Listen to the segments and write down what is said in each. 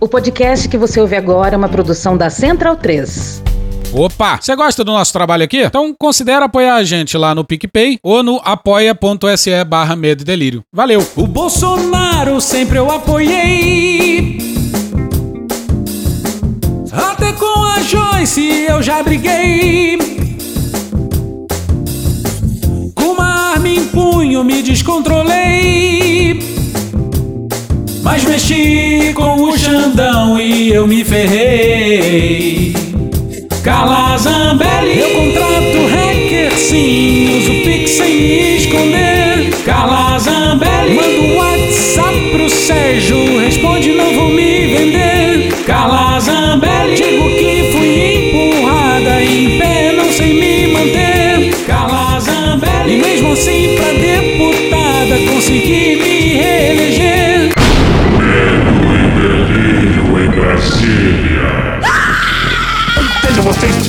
O podcast que você ouve agora é uma produção da Central 3. Opa! Você gosta do nosso trabalho aqui? Então considere apoiar a gente lá no PicPay ou no apoia.se barra Medo e Delírio. Valeu! O Bolsonaro sempre eu apoiei. Até com a Joyce eu já briguei. Com uma arma em punho me descontrolei. Mas mexi com o Xandão e eu me ferrei. Cala Zambelli, eu contrato hacker sim, uso Pix sem me esconder. Cala Zambelli, manda um WhatsApp pro Sérgio, responde não vou me vender. Cala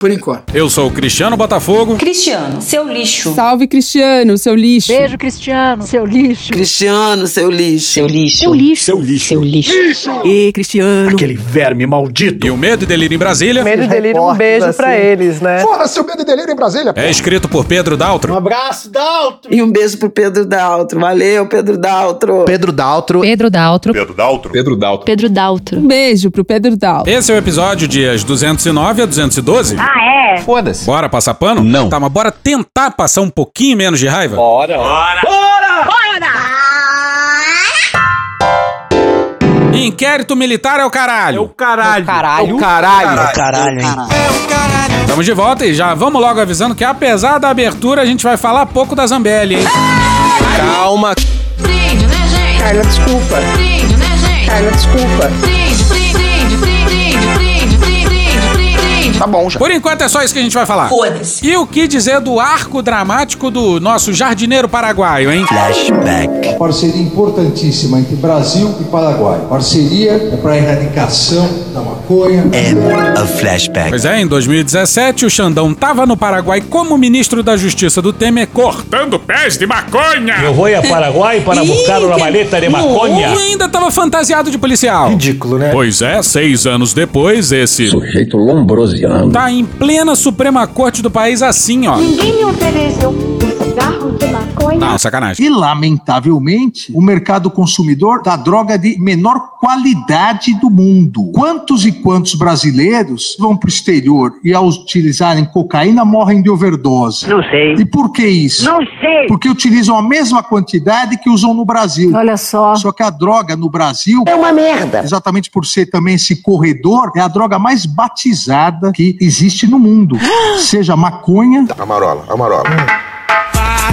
Por enquanto. Eu sou o Cristiano Botafogo. Cristiano, seu lixo. Salve, Cristiano, seu lixo. Beijo, Cristiano, seu lixo. Cristiano, seu lixo. Seu lixo. Seu lixo. Seu lixo. Seu lixo. lixo. E Cristiano. Aquele verme maldito. E o Medo e Delírio em Brasília Medo e Delírio, um beijo pra eles, né? Fora seu medo e delírio em Brasília. é escrito por Pedro Daltro. Um abraço, Daltro. E um beijo pro Pedro Daltro. Valeu, Pedro Daltro. Pedro Daltro. Pedro Daltro. Pedro Daltro. Pedro Daltro. Pedro Daltro. Um beijo pro Pedro Dal. Esse é o episódio dias 209 a 212. Ah, é? Foda-se. Bora passar pano? Não. Tá, mas bora tentar passar um pouquinho menos de raiva? Inquérito militar é o caralho. É o caralho. Caralho. Caralho. Caralho, hein? Estamos de volta e já vamos logo avisando que apesar da abertura a gente vai falar pouco da Zambelli, hein? Calma. Prende, né, gente? Carla, desculpa. Prende, né, gente? Carla, desculpa. Tá bom já. Por enquanto é só isso que a gente vai falar. Foda-se. E o que dizer do arco dramático do nosso jardineiro paraguaio, hein? Parceria importantíssima entre Brasil e Paraguai. Parceria é para erradicação da maconha. Pois é, em 2017 o Xandão tava no Paraguai como ministro da Justiça do Temer cortando pés de maconha. Eu vou a Paraguai para buscar uma maleta de maconha. E ainda tava fantasiado de policial. Ridículo, né? Pois é, seis anos depois, esse Sujeito lombrosiano. tá em plena Suprema Corte do país assim, ó. Ninguém me ofereceu cigarro de maconha. Não, sacanagem. E, lamentavelmente, o mercado consumidor da droga de menor qualidade do mundo. Quantos e quantos brasileiros vão para o exterior e, ao utilizarem cocaína, morrem de overdose? Não sei. E por que isso? Não sei. Porque utilizam a mesma quantidade que usam no Brasil. Olha só. Só que a droga no Brasil É uma merda. exatamente por ser também esse corredor, é a droga mais batizada que existe no mundo. Seja maconha, Amarola, amarola.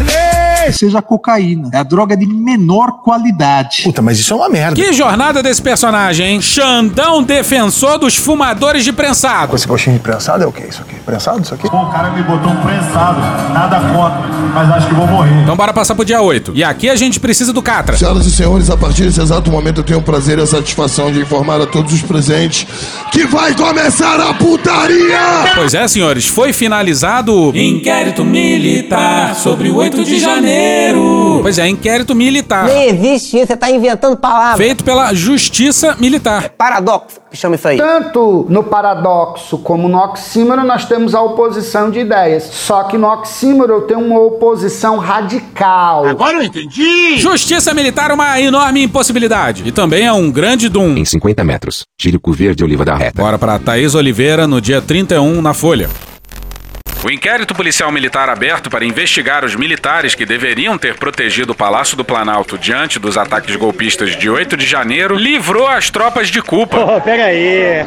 Yeah. Seja cocaína. É a droga de menor qualidade. Puta, mas isso é uma merda. Que jornada desse personagem, hein? Xandão defensor dos fumadores de prensado. Esse coxinho de prensado é o que isso aqui? Prensado isso aqui? Bom, o cara me botou um prensado. Nada contra, mas acho que vou morrer. Então bora passar pro dia 8. E aqui a gente precisa do Catra. Senhoras e senhores, a partir desse exato momento eu tenho o prazer e a satisfação de informar a todos os presentes que vai começar a putaria! Pois é, senhores, foi finalizado o Inquérito militar sobre o 8 de janeiro. Pois é, inquérito militar. Nem existe isso, você tá inventando palavras. Feito pela Justiça Militar. Paradoxo, que chama isso aí. Tanto no paradoxo como no oxímoro nós temos a oposição de ideias. Só que no oxímoro eu tenho uma oposição radical. Agora eu entendi. Justiça Militar, uma enorme impossibilidade. E também é um grande dum. Em 50 metros, tire o cu verde oliva da reta. Bora pra Thaís Oliveira no dia 31 na Folha. O inquérito policial militar aberto para investigar os militares que deveriam ter protegido o Palácio do Planalto diante dos ataques golpistas de 8 de janeiro livrou as tropas de culpa. Oh, pega aí.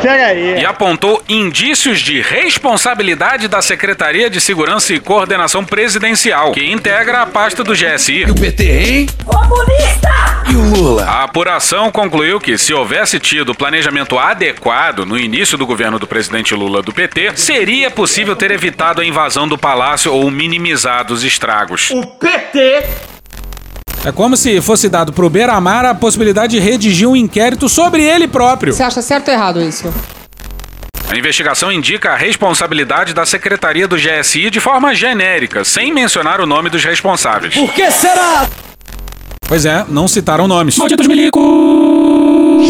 pega aí. E apontou indícios de responsabilidade da Secretaria de Segurança e Coordenação Presidencial, que integra a pasta do GSI. O PT, hein? Comunista! E o Lula? A apuração concluiu que, se houvesse tido planejamento adequado no início do governo do presidente Lula do PT, seria possível ter evitado a invasão do palácio ou minimizado os estragos. O PT É como se fosse dado pro Beiramar a possibilidade de redigir um inquérito sobre ele próprio. Você acha certo ou errado isso? A investigação indica a responsabilidade da secretaria do GSI de forma genérica, sem mencionar o nome dos responsáveis. Por que será? Pois é, não citaram nomes. Malditos milicos!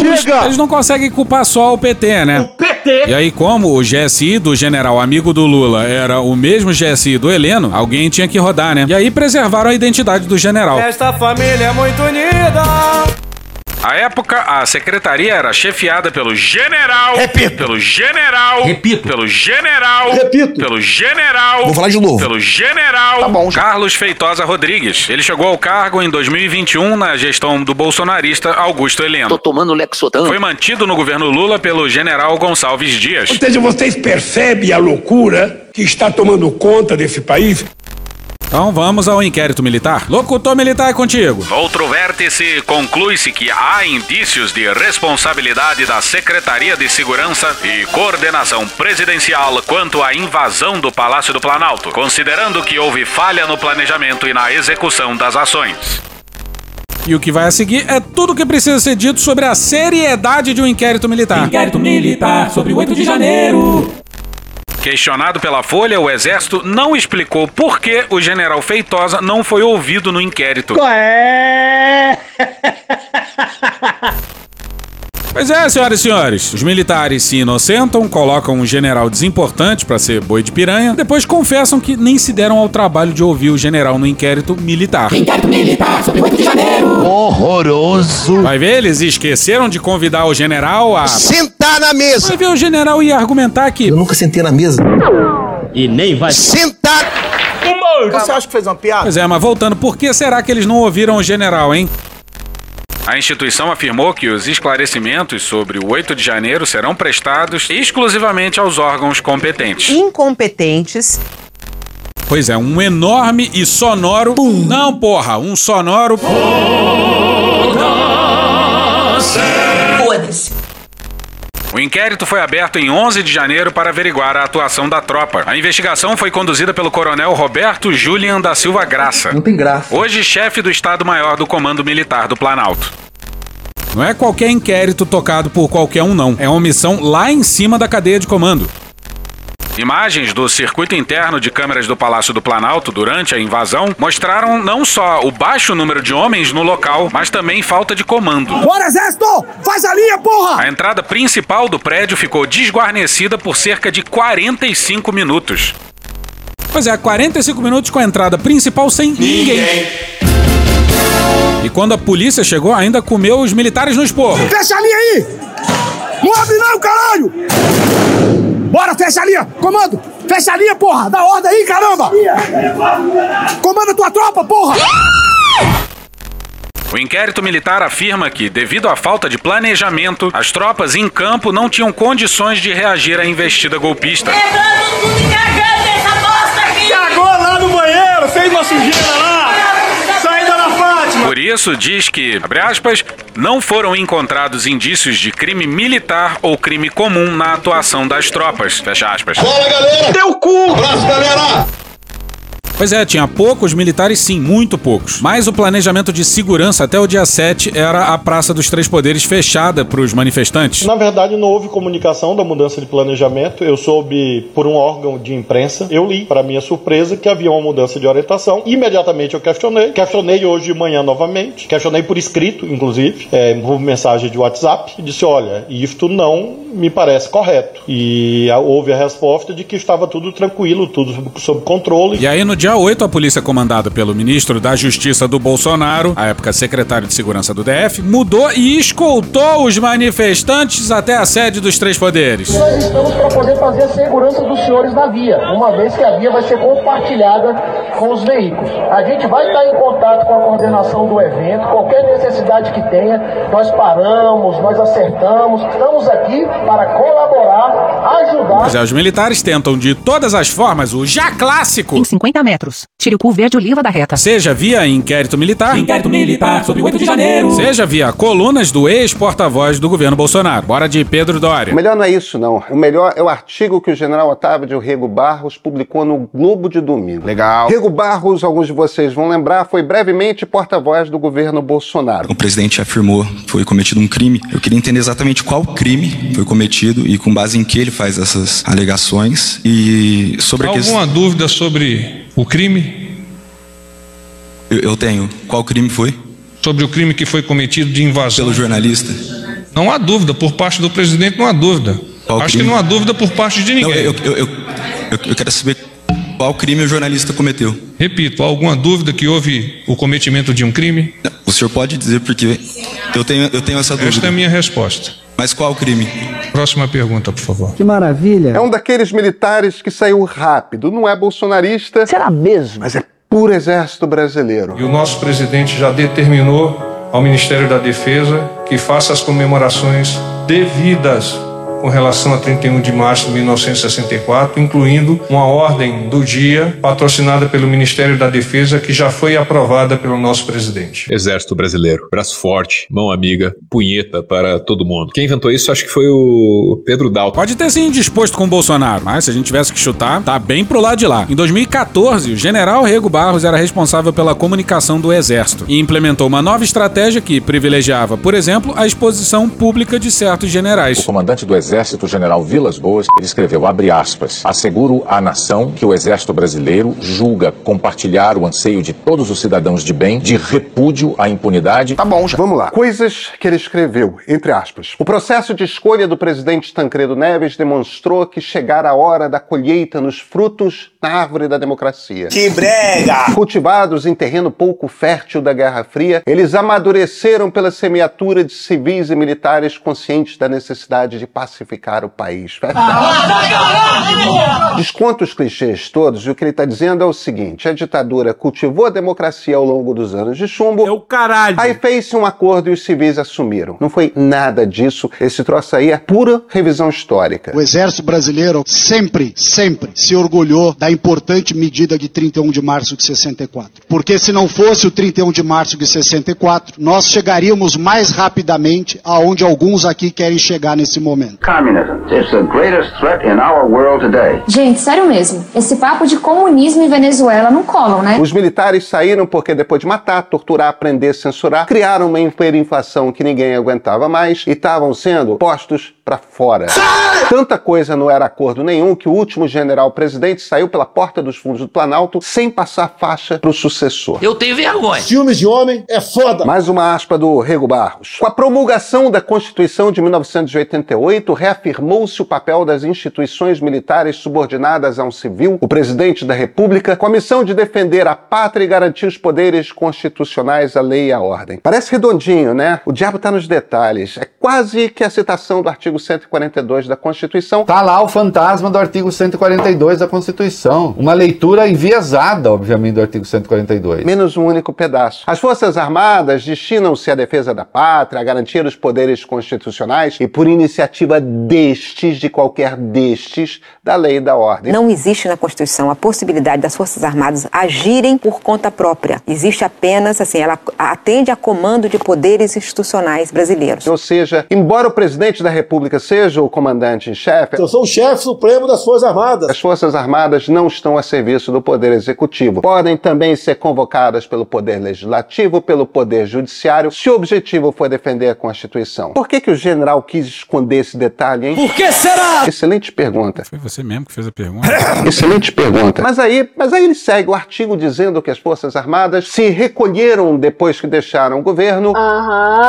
Chega! Eles não conseguem culpar só o PT, né? O PT! E aí, como o GSI do general amigo do Lula era o mesmo GSI do Heleno, alguém tinha que rodar, né? E aí preservaram a identidade do general. Esta família é muito unida! À época, a secretaria era chefiada pelo general. Repito. Pelo general. Repito. Pelo general. Repito. Pelo general. Vou falar de novo. Pelo general. Tá bom, já. Carlos Feitosa Rodrigues. Ele chegou ao cargo em 2021 na gestão do bolsonarista Augusto Heleno. Tô tomando Lexotan. Foi mantido no governo Lula pelo general Gonçalves Dias. Ou seja, vocês percebem a loucura que está tomando conta desse país? Então vamos ao inquérito militar. Locutor militar é contigo. Outro vértice, conclui-se que há indícios de responsabilidade da Secretaria de Segurança e Coordenação Presidencial quanto à invasão do Palácio do Planalto, considerando que houve falha no planejamento e na execução das ações. E o que vai a seguir é tudo o que precisa ser dito sobre a seriedade de um inquérito militar. Inquérito militar sobre o 8 de janeiro. Questionado pela Folha, o Exército não explicou por que o general Feitosa não foi ouvido no inquérito. É. Pois é, senhoras e senhores. Os militares se inocentam, colocam um general desimportante pra ser boi de piranha, depois confessam que nem se deram ao trabalho de ouvir o general no inquérito militar. Inquérito militar sobre o 8 de janeiro. Horroroso. Vai ver, eles esqueceram de convidar o general a. Sentar na mesa. Vai ver, o general ia argumentar que. Eu nunca sentei na mesa. E nem vai. Sentar. Você acha que fez uma piada? Pois é, mas voltando, por que será que eles não ouviram o general, hein? A instituição afirmou que os esclarecimentos sobre o 8 de janeiro serão prestados exclusivamente aos órgãos competentes. Incompetentes. Pois é, um enorme e sonoro. Não, porra, um sonoro. O inquérito foi aberto em 11 de janeiro para averiguar a atuação da tropa. A investigação foi conduzida pelo coronel Roberto Julian da Silva Graça. Não tem graça. Hoje chefe do Estado-Maior do Comando Militar do Planalto. Não é qualquer inquérito tocado por qualquer um, não. É uma missão lá em cima da cadeia de comando. Imagens do circuito interno de câmeras do Palácio do Planalto durante a invasão mostraram não só o baixo número de homens no local, mas também falta de comando. Bora, Exército! Faz a linha, porra! A entrada principal do prédio ficou desguarnecida por cerca de 45 minutos. Pois é, 45 minutos com a entrada principal sem ninguém. E quando a polícia chegou, ainda comeu os militares no esporro. Fecha a linha aí! Não abre não, caralho! Bora, fecha a linha! Comando! Fecha a linha, porra! Dá ordem aí, caramba! Comanda tua tropa, porra! O inquérito militar afirma que, devido à falta de planejamento, as tropas em campo não tinham condições de reagir à investida golpista. Cagou lá no banheiro, fez uma sujeira lá. Saída Fátima. Por isso, diz que, abre aspas, não foram encontrados indícios de crime militar ou crime comum na atuação das tropas. Fecha aspas. Fala, galera! Teu cu! Abraço, galera! Pois é, tinha poucos militares, sim, muito poucos. Mas o planejamento de segurança até o dia 7 era a Praça dos Três Poderes fechada para os manifestantes. Na verdade, não houve comunicação da mudança de planejamento. Eu soube por um órgão de imprensa. Eu li, para minha surpresa, que havia uma mudança de orientação. Imediatamente eu questionei. Questionei hoje de manhã novamente. Questionei por escrito, inclusive, é, por mensagem de WhatsApp. E disse: olha, isto não me parece correto. E houve a resposta de que estava tudo tranquilo, tudo sob, sob controle. E aí, no dia 8, a polícia comandada pelo ministro da Justiça do Bolsonaro, à época secretário de Segurança do DF, mudou e escoltou os manifestantes até a sede dos Três Poderes. Nós estamos para poder fazer a segurança dos senhores na via, uma vez que a via vai ser compartilhada com os veículos. A gente vai estar em contato com a coordenação do evento, qualquer necessidade que tenha, nós paramos, nós acertamos, estamos aqui para colaborar, ajudar. Pois é, os militares tentam de todas as formas o já clássico. Em 50 metros. Metros. Tire o cu verde oliva da reta. Seja via inquérito militar. Inquérito militar sobre 8 de janeiro. Seja via colunas do ex-porta-voz do governo Bolsonaro. Bora de Pedro Dória. O melhor não é isso, não. O melhor é o artigo que o general Otávio de Rego Barros publicou no Globo de Domingo. Legal. Rego Barros, alguns de vocês vão lembrar, foi brevemente porta-voz do governo Bolsonaro. O presidente afirmou que foi cometido um crime. Eu queria entender exatamente qual crime foi cometido e com base em que ele faz essas alegações e sobre a questão... Alguma dúvida sobre o crime? Eu, eu tenho. Qual crime foi? Sobre o crime que foi cometido de invasão. Pelo jornalista? Não há dúvida. Por parte do presidente, não há dúvida. Qual Acho crime? que não há dúvida por parte de ninguém. Não, eu, eu, eu, eu, quero saber qual crime o jornalista cometeu. Repito, há alguma dúvida que houve o cometimento de um crime? O senhor pode dizer porque eu tenho, eu tenho essa dúvida. Esta é a minha resposta. Mas qual crime? Próxima pergunta, por favor. Que maravilha. É um daqueles militares que saiu rápido. Não é bolsonarista. Será mesmo? Mas é puro exército brasileiro. E o nosso presidente já determinou ao Ministério da Defesa que faça as comemorações devidas com relação a 31 de março de 1964, incluindo uma ordem do dia patrocinada pelo Ministério da Defesa que já foi aprovada pelo nosso presidente. Exército Brasileiro, braço forte, mão amiga, punheta para todo mundo. Quem inventou isso acho que foi o Pedro Dalton. Pode ter sim disposto com o Bolsonaro, mas se a gente tivesse que chutar, tá bem pro lado de lá. Em 2014, o general Rego Barros era responsável pela comunicação do Exército e implementou uma nova estratégia que privilegiava, por exemplo, a exposição pública de certos generais. O comandante do Exército, general Vilas Boas, ele escreveu, abre aspas, asseguro à nação que o Exército Brasileiro julga compartilhar o anseio de todos os cidadãos de bem, de repúdio à impunidade. Tá bom, já. Vamos lá. Coisas que ele escreveu, entre aspas. O processo de escolha do presidente Tancredo Neves demonstrou que chegara a hora da colheita nos frutos na árvore da democracia. Que brega! Cultivados em terreno pouco fértil da Guerra Fria, eles amadureceram pela semeatura de civis e militares conscientes da necessidade de pacificar o país. Desconta os clichês todos e o que ele está dizendo é o seguinte: a ditadura cultivou a democracia ao longo dos anos de chumbo. É o caralho! Aí fez-se um acordo e os civis assumiram. Não foi nada disso. Esse troço aí é pura revisão histórica. O Exército Brasileiro sempre, sempre se orgulhou da importante medida de 31 de março de 64. Porque se não fosse o 31 de março de 64, nós chegaríamos mais rapidamente aonde alguns aqui querem chegar nesse momento. Communism is the greatest threat in our world today. Gente, sério mesmo, esse papo de comunismo em Venezuela não colam, né? Os militares saíram porque depois de matar, torturar, prender, censurar, criaram uma hiperinflação que ninguém aguentava mais e estavam sendo postos para fora. Tanta coisa não era acordo nenhum que o último general presidente saiu pela porta dos fundos do Planalto sem passar faixa pro sucessor. Eu tenho vergonha. Filmes de homem é foda. Mais uma aspa do Rego Barros. Com a promulgação da Constituição de 1988, reafirmou-se o papel das instituições militares subordinadas a um civil, o presidente da República, com a missão de defender a pátria e garantir os poderes constitucionais, a lei e a ordem. Parece redondinho, né? O diabo tá nos detalhes. É quase que a citação do artigo 142 da Constituição. Tá lá o fantasma do artigo 142 da Constituição. Uma leitura enviesada, obviamente, do artigo 142. Menos um único pedaço. As Forças Armadas destinam-se à defesa da pátria, a garantir os poderes constitucionais e, por iniciativa destes, de qualquer destes, da lei e da ordem. Não existe na Constituição a possibilidade das Forças Armadas agirem por conta própria. Existe apenas, assim, ela atende a comando de poderes institucionais brasileiros. Ou seja, embora o presidente da República seja o comandante em chefe, Eu sou o chefe supremo das Forças Armadas. as Forças Armadas não estão a serviço do Poder Executivo. Podem também ser convocadas pelo Poder Legislativo, pelo Poder Judiciário, se o objetivo for defender a Constituição. Por que, que o general quis esconder esse detalhe, hein? Por que será? Excelente pergunta. Foi você mesmo que fez a pergunta. Excelente pergunta. Mas aí, mas aí ele segue o artigo dizendo que as Forças Armadas se recolheram depois que deixaram o governo,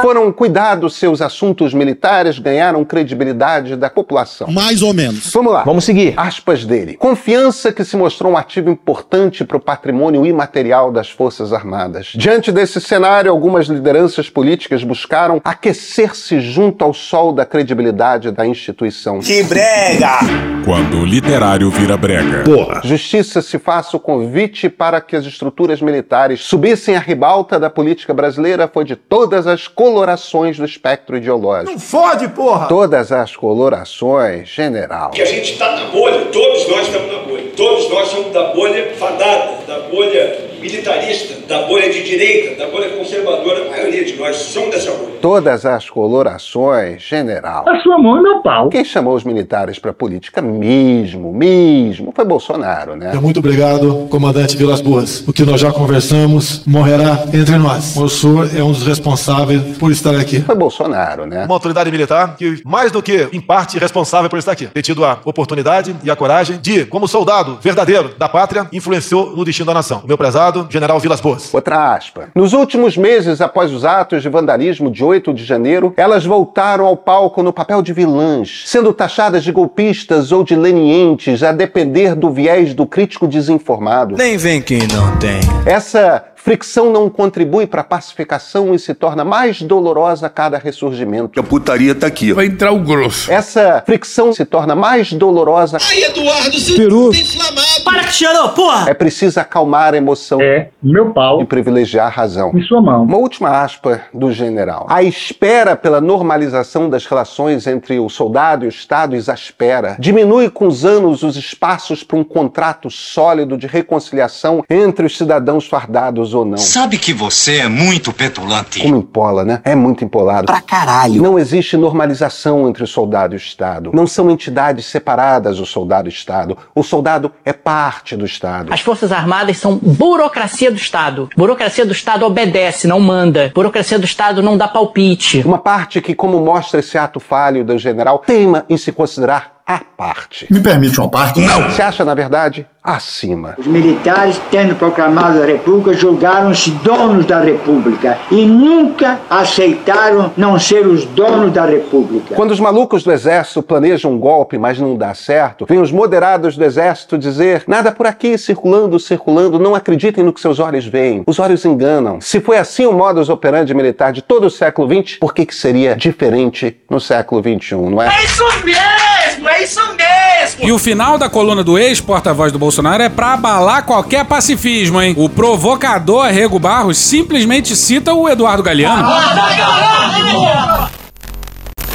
foram cuidar dos seus assuntos militares, ganharam credibilidade da população. Mais ou menos. Vamos lá. Vamos seguir. Aspas dele. Confiança que se mostrou um ativo importante para o patrimônio imaterial das Forças Armadas. Diante desse cenário, algumas lideranças políticas buscaram aquecer-se junto ao sol da credibilidade da instituição. Que brega! Quando o literário vira brega. Porra. Justiça se faça o convite para que as estruturas militares subissem à ribalta da política brasileira foi de todas as colorações do espectro ideológico. Não fode, porra! Todas as colorações, general. Que a gente está na bolha, todos nós estamos na bolha. Todos nós somos da bolha fadada, da bolha militarista, da bolha de direita, da bolha conservadora. A maioria de nós somos dessa bolha. Todas as colorações, general. A sua mão e meu pau. Quem chamou os militares para política mesmo, mesmo, foi Bolsonaro, né? Muito obrigado, comandante Vilas Boas. O que nós já conversamos morrerá entre nós. O senhor é um dos responsáveis por estar aqui. Foi Bolsonaro, né? Uma autoridade militar que, mais do que, em parte, responsável por estar aqui. Ter tido a oportunidade e a coragem de, como soldado verdadeiro da pátria, influenciou no destino da nação. O meu prezado General Vilas Boas. Outra aspa. Nos últimos meses após os atos de vandalismo de 8 de janeiro, elas voltaram ao palco no papel de vilãs, sendo taxadas de golpistas ou de lenientes, a depender do viés do crítico desinformado. Nem vem quem não tem. Essa fricção não contribui para a pacificação e se torna mais dolorosa a cada ressurgimento. A putaria tá aqui. Vai entrar o grosso. Essa fricção se torna mais dolorosa. Ai, Eduardo, seu Peru. tá inflamado. Para, Cristiano, porra! É preciso acalmar a emoção. É, meu pau. E privilegiar a razão. Em sua mão. Uma última aspa do general. A espera pela normalização das relações entre o soldado e o Estado exaspera. Diminui com os anos os espaços para um contrato sólido de reconciliação entre os cidadãos fardados ou não. Sabe que você é muito petulante. Como empola, né? É muito empolado. Pra caralho. Não existe normalização entre o soldado e o Estado. Não são entidades separadas o soldado e o Estado. O soldado é parte do Estado. As Forças Armadas são burocracia do Estado. Burocracia do Estado obedece, não manda. Burocracia do Estado não dá palpite. Uma parte que, como mostra esse ato falho do general, teima em se considerar a parte. Me permite uma parte? Não! Se acha, na verdade, acima. Os militares, tendo proclamado a República, julgaram-se donos da República e nunca aceitaram não ser os donos da República. Quando os malucos do exército planejam um golpe, mas não dá certo, vêm os moderados do exército dizer: nada por aqui, circulando, circulando, não acreditem no que seus olhos veem. Os olhos enganam. Se foi assim o modus operandi militar de todo o século XX, por que, que seria diferente no século XXI, não é? É isso mesmo, é isso mesmo. E o final da coluna do ex-porta-voz do Bolsonaro é pra abalar qualquer pacifismo, hein? O provocador Rego Barros simplesmente cita o Eduardo Galeano.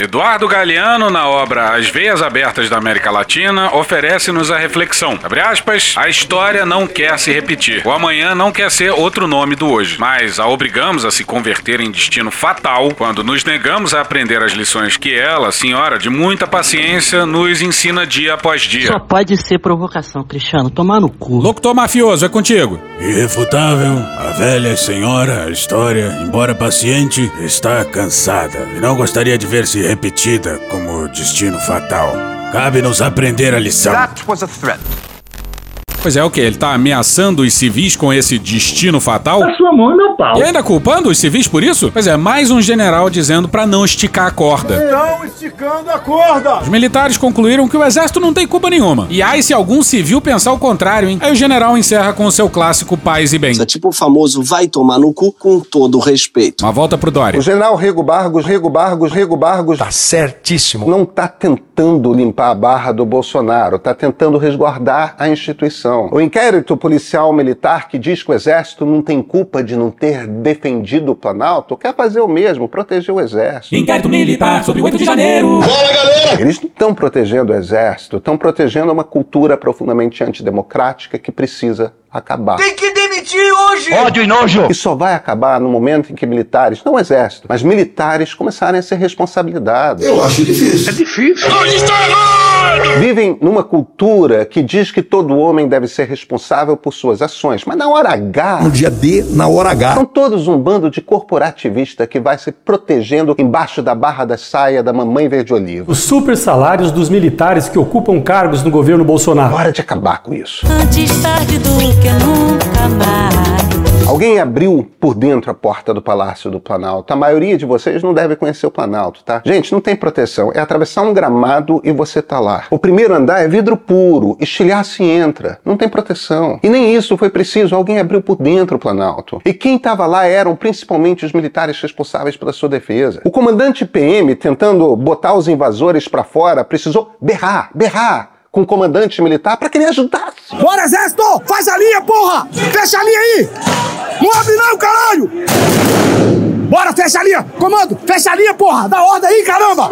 Eduardo Galeano, na obra As Veias Abertas da América Latina, oferece-nos a reflexão. Abre aspas, a história não quer se repetir. O amanhã não quer ser outro nome do hoje, mas a obrigamos a se converter em destino fatal quando nos negamos a aprender as lições que ela, senhora de muita paciência, nos ensina dia após dia. Só pode ser provocação, Cristiano. Tomar no cu. Locutor mafioso, é contigo. Irrefutável, a velha senhora, a história, embora paciente, está cansada e não gostaria de ver-se repetida como destino fatal. Cabe-nos aprender a lição. That was a threat. Pois é, o que? Ele tá ameaçando os civis com esse destino fatal? A sua mão e meu pau. E ainda culpando os civis por isso? Pois é, mais um general dizendo pra não esticar a corda. Estão esticando a corda! Os militares concluíram que o exército não tem culpa nenhuma. E aí, se algum civil pensar o contrário, hein? Aí o general encerra com o seu clássico paz e bem. Isso é tipo o famoso vai tomar no cu com todo o respeito. Uma volta pro Dória. O general Rego Bargos, Rego Bargos, Rego Bargos. Tá certíssimo. Não tá tentando limpar a barra do Bolsonaro, tá tentando resguardar a instituição. O inquérito policial militar que diz que o exército não tem culpa de não ter defendido o Planalto quer fazer o mesmo, proteger o exército. Inquérito militar sobre o 8 de janeiro. Bora, galera! Eles não estão protegendo o exército, estão protegendo uma cultura profundamente antidemocrática que precisa acabar. Tem que demitir hoje! Ódio e nojo! E só vai acabar no momento em que militares, não o exército, mas militares começarem a ser responsabilizados. Eu acho difícil. É difícil. está errado! Vivem numa cultura que diz que todo homem deve ser responsável por suas ações, mas na hora H. No dia D, na hora H. São todos um bando de corporativista que vai se protegendo embaixo da barra da saia da mamãe verde-oliva. Os super salários dos militares que ocupam cargos no governo Bolsonaro. Hora de acabar com isso. Antes tarde do que nunca mais. Alguém abriu por dentro a porta do Palácio do Planalto. A maioria de vocês não deve conhecer o Planalto, tá? Gente, não tem proteção. É atravessar um gramado e você tá lá. O primeiro andar é vidro puro, estilhaço e entra. Não tem proteção. E nem isso foi preciso. Alguém abriu por dentro o Planalto. E quem estava lá eram principalmente os militares responsáveis pela sua defesa. O comandante PM, tentando botar os invasores para fora, precisou berrar, berrar com o comandante militar para que ele ajudasse. Bora, exército! Faz a linha, porra! Fecha a linha aí! Não abre não, caralho! Bora, fecha a linha! Comando, fecha a linha, porra! Dá ordem aí, caramba!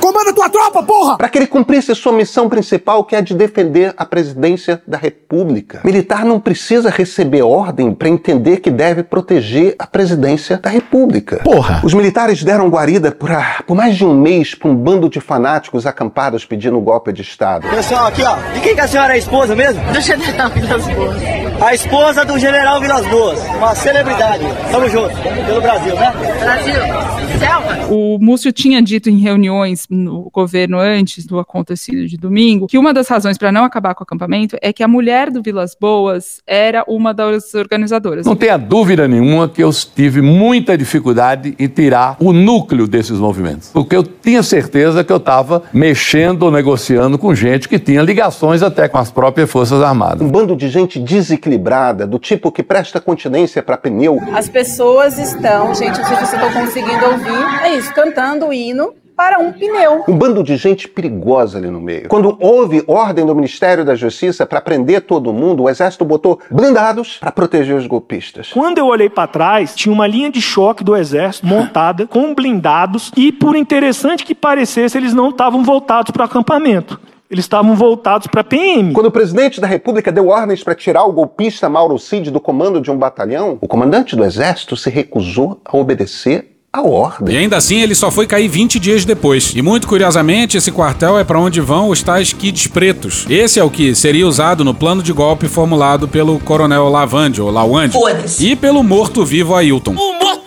Comanda tua tropa, porra! Para que ele cumprisse sua missão principal, que é a de defender a presidência da República. Militar não precisa receber ordem para entender que deve proteger a presidência da República. Porra! Os militares deram guarida por, ah, por mais de um mês para um bando de fanáticos acampados pedindo golpe de Estado. Pessoal, aqui ó, de quem que a senhora é a esposa mesmo? Do general Vilas Boas. A esposa do general Vilas Boas, uma celebridade. Tamo junto, pelo Brasil, né? Brasil, selva. O Múcio tinha dito em reuniões no governo antes do acontecido de domingo que uma das razões para não acabar com o acampamento é que a mulher do Vilas Boas era uma das organizadoras. Não tenha dúvida nenhuma que eu tive muita dificuldade em tirar o núcleo desses movimentos. Porque eu tinha certeza que eu estava mexendo ou negociando com gente que tinha ligações até com as próprias Forças Armadas. Um bando de gente desequilibrada, do tipo que presta continência para pneu. As pessoas estão, gente, não sei se vocês estão conseguindo ouvir, é isso, cantando o hino para um pneu. Um bando de gente perigosa ali no meio. Quando houve ordem do Ministério da Justiça para prender todo mundo, o Exército botou blindados para proteger os golpistas. Quando eu olhei para trás, tinha uma linha de choque do Exército montada com blindados e, por interessante que parecesse, eles não estavam voltados para o acampamento. Eles estavam voltados para a PM. Quando o presidente da República deu ordens para tirar o golpista Mauro Cid do comando de um batalhão, o comandante do Exército se recusou a obedecer a ordem. E ainda assim ele só foi cair 20 dias depois. E muito curiosamente, esse quartel é para onde vão os tais kids pretos. Esse é o que seria usado no plano de golpe formulado pelo coronel Lavande, ou Lawande, e pelo morto-vivo Ailton. Um morto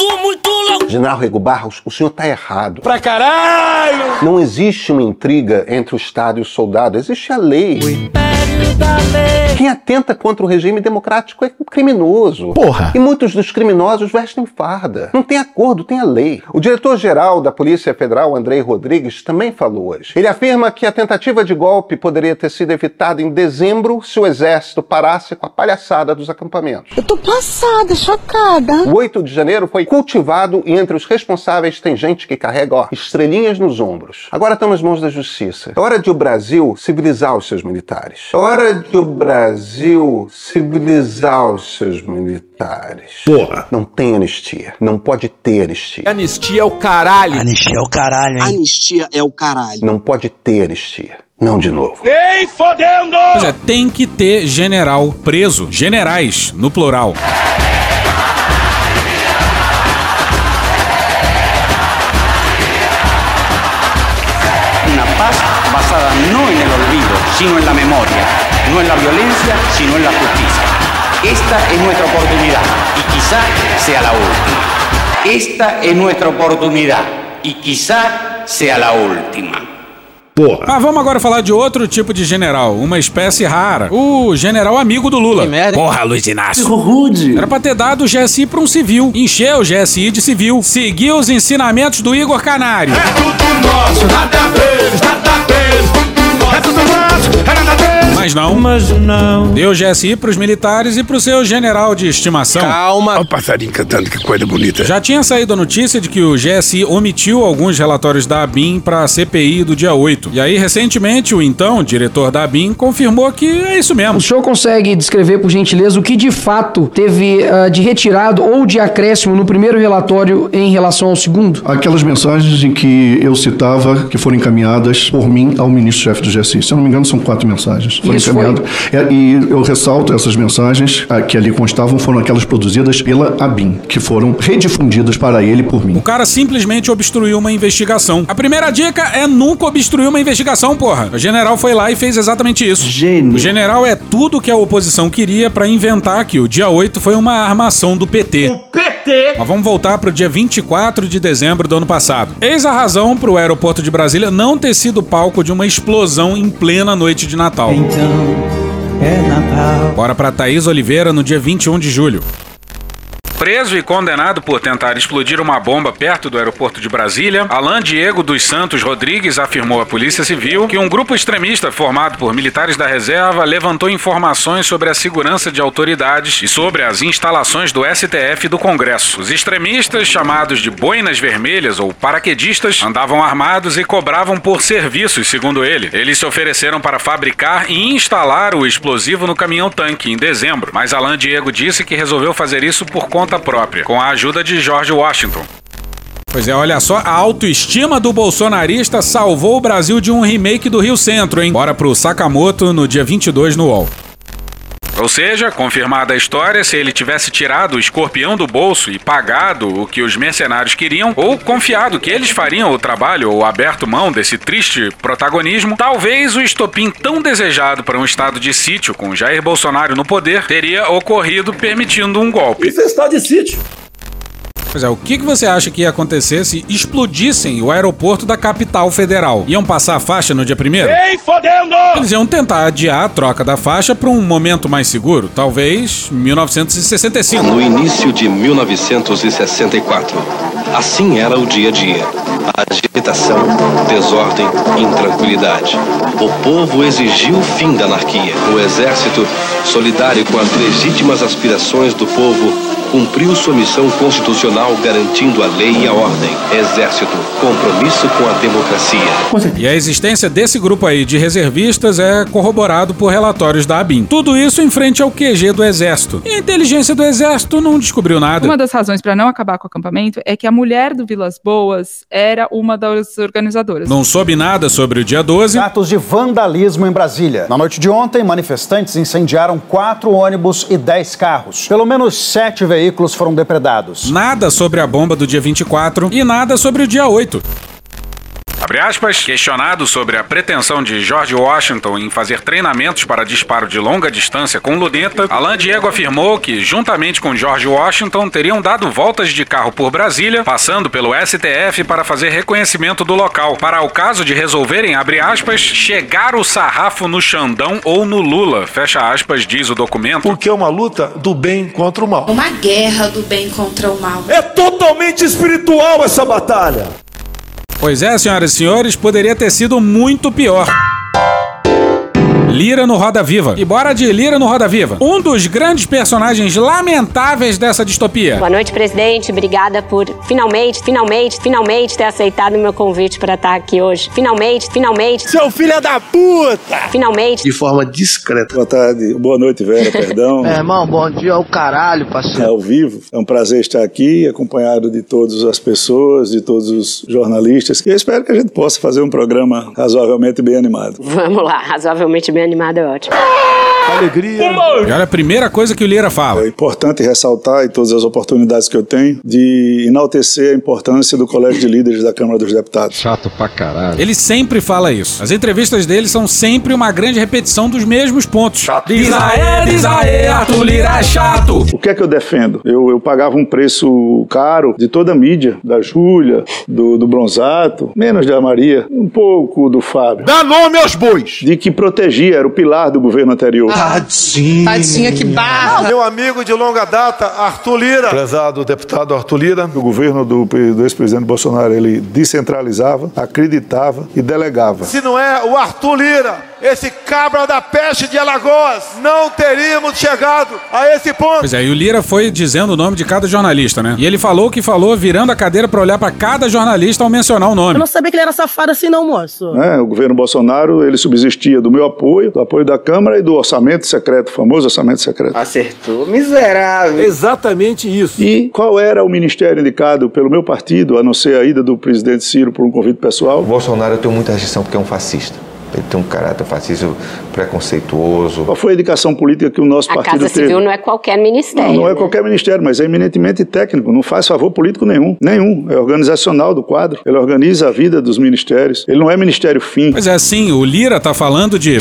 General Rego Barros, o senhor tá errado. Pra caralho! Não existe uma intriga entre o Estado e o soldado, existe a lei. Quem atenta contra o regime democrático é criminoso. Porra! E muitos dos criminosos vestem farda. Não tem acordo, tem a lei. O diretor-geral da Polícia Federal, Andrei Rodrigues, também falou hoje. Ele afirma que a tentativa de golpe poderia ter sido evitada em dezembro se o exército parasse com a palhaçada dos acampamentos. Eu tô passada, chocada. O 8 de janeiro foi cultivado e entre os responsáveis tem gente que carrega ó, estrelinhas nos ombros. Agora estão nas mãos da justiça. É hora de o Brasil civilizar os seus militares. É hora de o Brasil civilizar os seus militares. Porra. Não tem anistia. Não pode ter anistia. Anistia é o caralho. Anistia é o caralho, hein? Anistia é o caralho. Não pode ter anistia. Não de novo. Ei, fodendo! Pois é, tem que ter general preso. Generais, no plural. No en el olvido, sino en la memoria, no en la violencia, sino en la justicia. Esta es nuestra oportunidad y quizá sea la última. Esta es nuestra oportunidad y quizá sea la última. Mas Ah, vamos agora falar de outro tipo de general, uma espécie rara. O general amigo do Lula. Porra, Luiz Inácio. rude. Era pra ter dado o GSI pra um civil. Encher o GSI de civil. Seguir os ensinamentos do Igor Canário. Nosso, nada deles, nada deles. É tudo nosso, é nada deles. Mas não. Mas não. Deu GSI pros militares e pro seu general de estimação. Calma. Olha o passarinho cantando, que coisa bonita. Já tinha saído a notícia de que o GSI omitiu alguns relatórios da ABIN para a CPI do dia 8. E aí, recentemente, o então diretor da ABIN confirmou que é isso mesmo. O senhor consegue descrever, por gentileza, o que de fato teve ah, de retirado ou de acréscimo no primeiro relatório em relação ao segundo? Aquelas mensagens em que eu citava que foram encaminhadas por mim ao ministro-chefe do GSI. Se eu não me engano, são quatro mensagens. Foram Isso encaminhadas. É, e eu ressalto essas mensagens ah, que ali constavam foram aquelas produzidas pela ABIN, que foram redifundidas para ele por mim. O cara simplesmente obstruiu uma investigação. A primeira dica é nunca obstruir uma investigação, porra. O general foi lá e fez exatamente isso. Gênio. O general é tudo que a oposição queria pra inventar que o dia 8 foi uma armação do PT. PT. Mas vamos voltar pro dia 24 de dezembro do ano passado. Eis a razão pro aeroporto de Brasília não ter sido palco de uma explosão em plena noite de Natal. Então é Natal. Bora pra Thaís Oliveira no dia 21 de julho. Preso e condenado por tentar explodir uma bomba perto do aeroporto de Brasília, Alain Diego dos Santos Rodrigues afirmou à Polícia Civil que um grupo extremista formado por militares da reserva levantou informações sobre a segurança de autoridades e sobre as instalações do STF e do Congresso. Os extremistas, chamados de boinas vermelhas ou paraquedistas, andavam armados e cobravam por serviços, segundo ele. Eles se ofereceram para fabricar e instalar o explosivo no caminhão-tanque em dezembro, mas Alain Diego disse que resolveu fazer isso por conta própria, com a ajuda de George Washington. Pois é, olha só, a autoestima do bolsonarista salvou o Brasil de um remake do Rio Centro, hein? Bora pro Sakamoto no dia 22 no UOL. Ou seja, confirmada a história, se ele tivesse tirado o escorpião do bolso e pagado o que os mercenários queriam, ou confiado que eles fariam o trabalho ou aberto mão desse triste protagonismo, talvez o estopim tão desejado para um estado de sítio com Jair Bolsonaro no poder teria ocorrido permitindo um golpe. Isso é estado de sítio. Pois é, o que, que você acha que ia acontecer se explodissem o aeroporto da capital federal? Iam passar a faixa no dia primeiro? Ei, fodendo! Eles iam tentar adiar a troca da faixa para um momento mais seguro, talvez 1965. No início de 1964. Assim era o dia a dia. Agitação, desordem, intranquilidade. O povo exigiu o fim da anarquia. O exército, solidário com as legítimas aspirações do povo, cumpriu sua missão constitucional garantindo a lei e a ordem. Exército, compromisso com a democracia. E a existência desse grupo aí de reservistas é corroborado por relatórios da ABIN. Tudo isso em frente ao QG do Exército. E a inteligência do Exército não descobriu nada. Uma das razões para não acabar com o acampamento é que a mulher do Vilas Boas era uma das organizadoras. Não soube nada sobre o dia 12. Atos de vandalismo em Brasília. Na noite de ontem, manifestantes incendiaram quatro ônibus e dez carros. Pelo menos sete veículos foram depredados. Nada sobre a bomba do dia 24 e nada sobre o dia 8. Abre aspas, questionado sobre a pretensão de George Washington em fazer treinamentos para disparo de longa distância com luneta, Alain Diego afirmou que, juntamente com George Washington, teriam dado voltas de carro por Brasília, passando pelo STF para fazer reconhecimento do local, para o caso de resolverem, abre aspas, chegar o sarrafo no Xandão ou no Lula, fecha aspas, diz o documento. Porque é uma luta do bem contra o mal. Uma guerra do bem contra o mal. É totalmente espiritual essa batalha. Pois é, senhoras e senhores, poderia ter sido muito pior. Lira no Roda Viva. E bora de Lira no Roda Viva. Um dos grandes personagens lamentáveis dessa distopia. Boa noite, presidente. Obrigada por finalmente, finalmente, finalmente ter aceitado o meu convite para estar aqui hoje. Finalmente, finalmente. Seu filho da puta! Finalmente. De forma discreta. Boa tarde, boa noite, Vera, perdão. É, irmão, bom dia ao caralho, É parceiro. ao vivo. É um prazer estar aqui, acompanhado de todas as pessoas, de todos os jornalistas. E eu espero que a gente possa fazer um programa razoavelmente bem animado. Vamos lá, razoavelmente bem animado é ótimo. Alegria. E olha a primeira coisa que o Lira fala. É importante ressaltar, em todas as oportunidades que eu tenho, de enaltecer a importância do Colégio de Líderes da Câmara dos Deputados. Chato pra caralho. Ele sempre fala isso. As entrevistas dele são sempre uma grande repetição dos mesmos pontos. Chato. Diz aê, diz aê, Arthur Lira é chato. O que é que eu defendo? Eu, eu pagava um preço caro de toda a mídia, da Júlia, do, do Bronzato, menos da Maria, um pouco do Fábio. Dá nome aos bois. De que protegia, era o pilar do governo anterior. Tadinho. Tadinha, que barra. Meu amigo de longa data, Arthur Lira. Prezado deputado Arthur Lira, o governo do, do ex-presidente Bolsonaro, ele descentralizava, acreditava e delegava. Se não é o Arthur Lira, esse cabra da peste de Alagoas, não teríamos chegado a esse ponto. Pois é, e o Lira foi dizendo o nome de cada jornalista, né? E ele falou o que falou, virando a cadeira pra olhar pra cada jornalista ao mencionar o nome. Eu não sabia que ele era safado assim, não, moço. né? O governo Bolsonaro ele subsistia do meu apoio, do apoio da Câmara e do orçamento secreto, o famoso orçamento secreto. Acertou, miserável. Exatamente isso. E qual era o ministério indicado pelo meu partido, a não ser a ida do presidente Ciro por um convite pessoal? O Bolsonaro eu tenho muita restrição porque é um fascista. Ele tem um caráter fascista preconceituoso. Qual foi a indicação política que o nosso A partido Casa teve? Civil não é qualquer ministério. Não, não é né? qualquer ministério, mas é eminentemente técnico, não faz favor político nenhum. Nenhum. É organizacional do quadro. Ele organiza a vida dos ministérios. Ele não é ministério fim. Pois é, sim, o Lira tá falando de.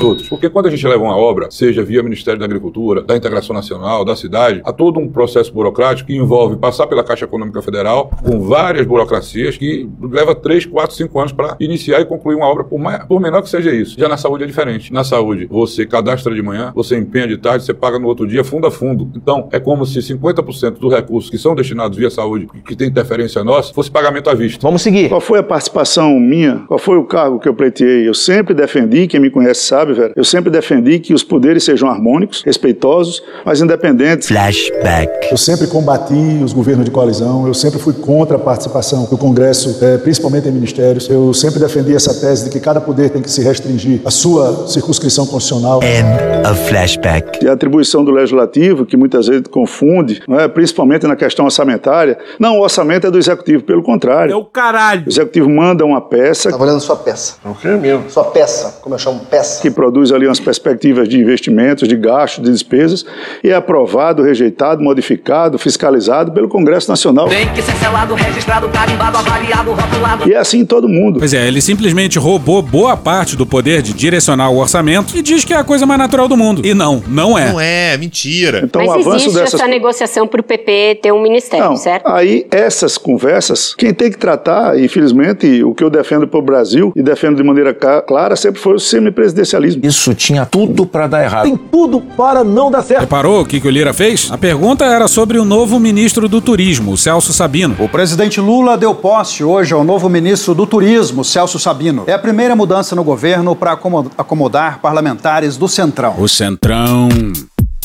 Outros. Porque quando a gente leva uma obra, seja via Ministério da Agricultura, da Integração Nacional, da cidade, há todo um processo burocrático que envolve passar pela Caixa Econômica Federal, com várias burocracias, que leva 3, 4, 5 anos para iniciar e concluir uma obra, por, mais, por menor que seja isso. Já na saúde é diferente. Na saúde, você cadastra de manhã, você empenha de tarde, você paga no outro dia, fundo a fundo. Então, é como se 50% dos recursos que são destinados via saúde, que tem interferência nossa, fosse pagamento à vista. Vamos seguir. Qual foi a participação minha? Qual foi o cargo que eu pleiteei? Eu sempre defendi, quem me conhece sabe, velho, eu sempre defendi que os poderes sejam harmônicos, respeitosos, mas independentes. Flashback. Eu sempre combati os governos de coalizão, eu sempre fui contra a participação do Congresso, é, principalmente em ministérios. Eu sempre defendi essa tese de que cada poder tem que se restringir à sua circunscrição constitucional. End of flashback. E a atribuição do legislativo, que muitas vezes confunde, não é? principalmente na questão orçamentária. Não, o orçamento é do executivo, pelo contrário. É o caralho. O executivo manda uma peça. Tá valendo sua peça. O que é mesmo? Sua peça, como eu chamo, peça. Que produz ali umas perspectivas de investimentos, de gastos, de despesas, e é aprovado, rejeitado, modificado, fiscalizado pelo Congresso Nacional. Tem que ser selado, registrado, carimbado, avaliado, rotulado. E é assim em todo mundo. Pois é, ele simplesmente roubou boa parte do poder de direcionar o orçamento e diz que é a coisa mais natural do mundo. E não, não é. Não é, mentira. Então, o Mas avanço existe dessas essa negociação para o PP ter um ministério, Não, certo? aí essas conversas, quem tem que tratar, infelizmente, o que eu defendo para o Brasil e defendo de maneira clara sempre foi o semipresidencialismo. Isso tinha tudo para dar errado. Tem tudo para não dar certo. Reparou o que, que o Lira fez? A pergunta era sobre o novo ministro do Turismo, o Celso Sabino. O presidente Lula deu posse hoje ao novo ministro do Turismo, Celso Sabino. É a primeira mudança no governo para acomodar parlamentares do Centrão. O Centrão.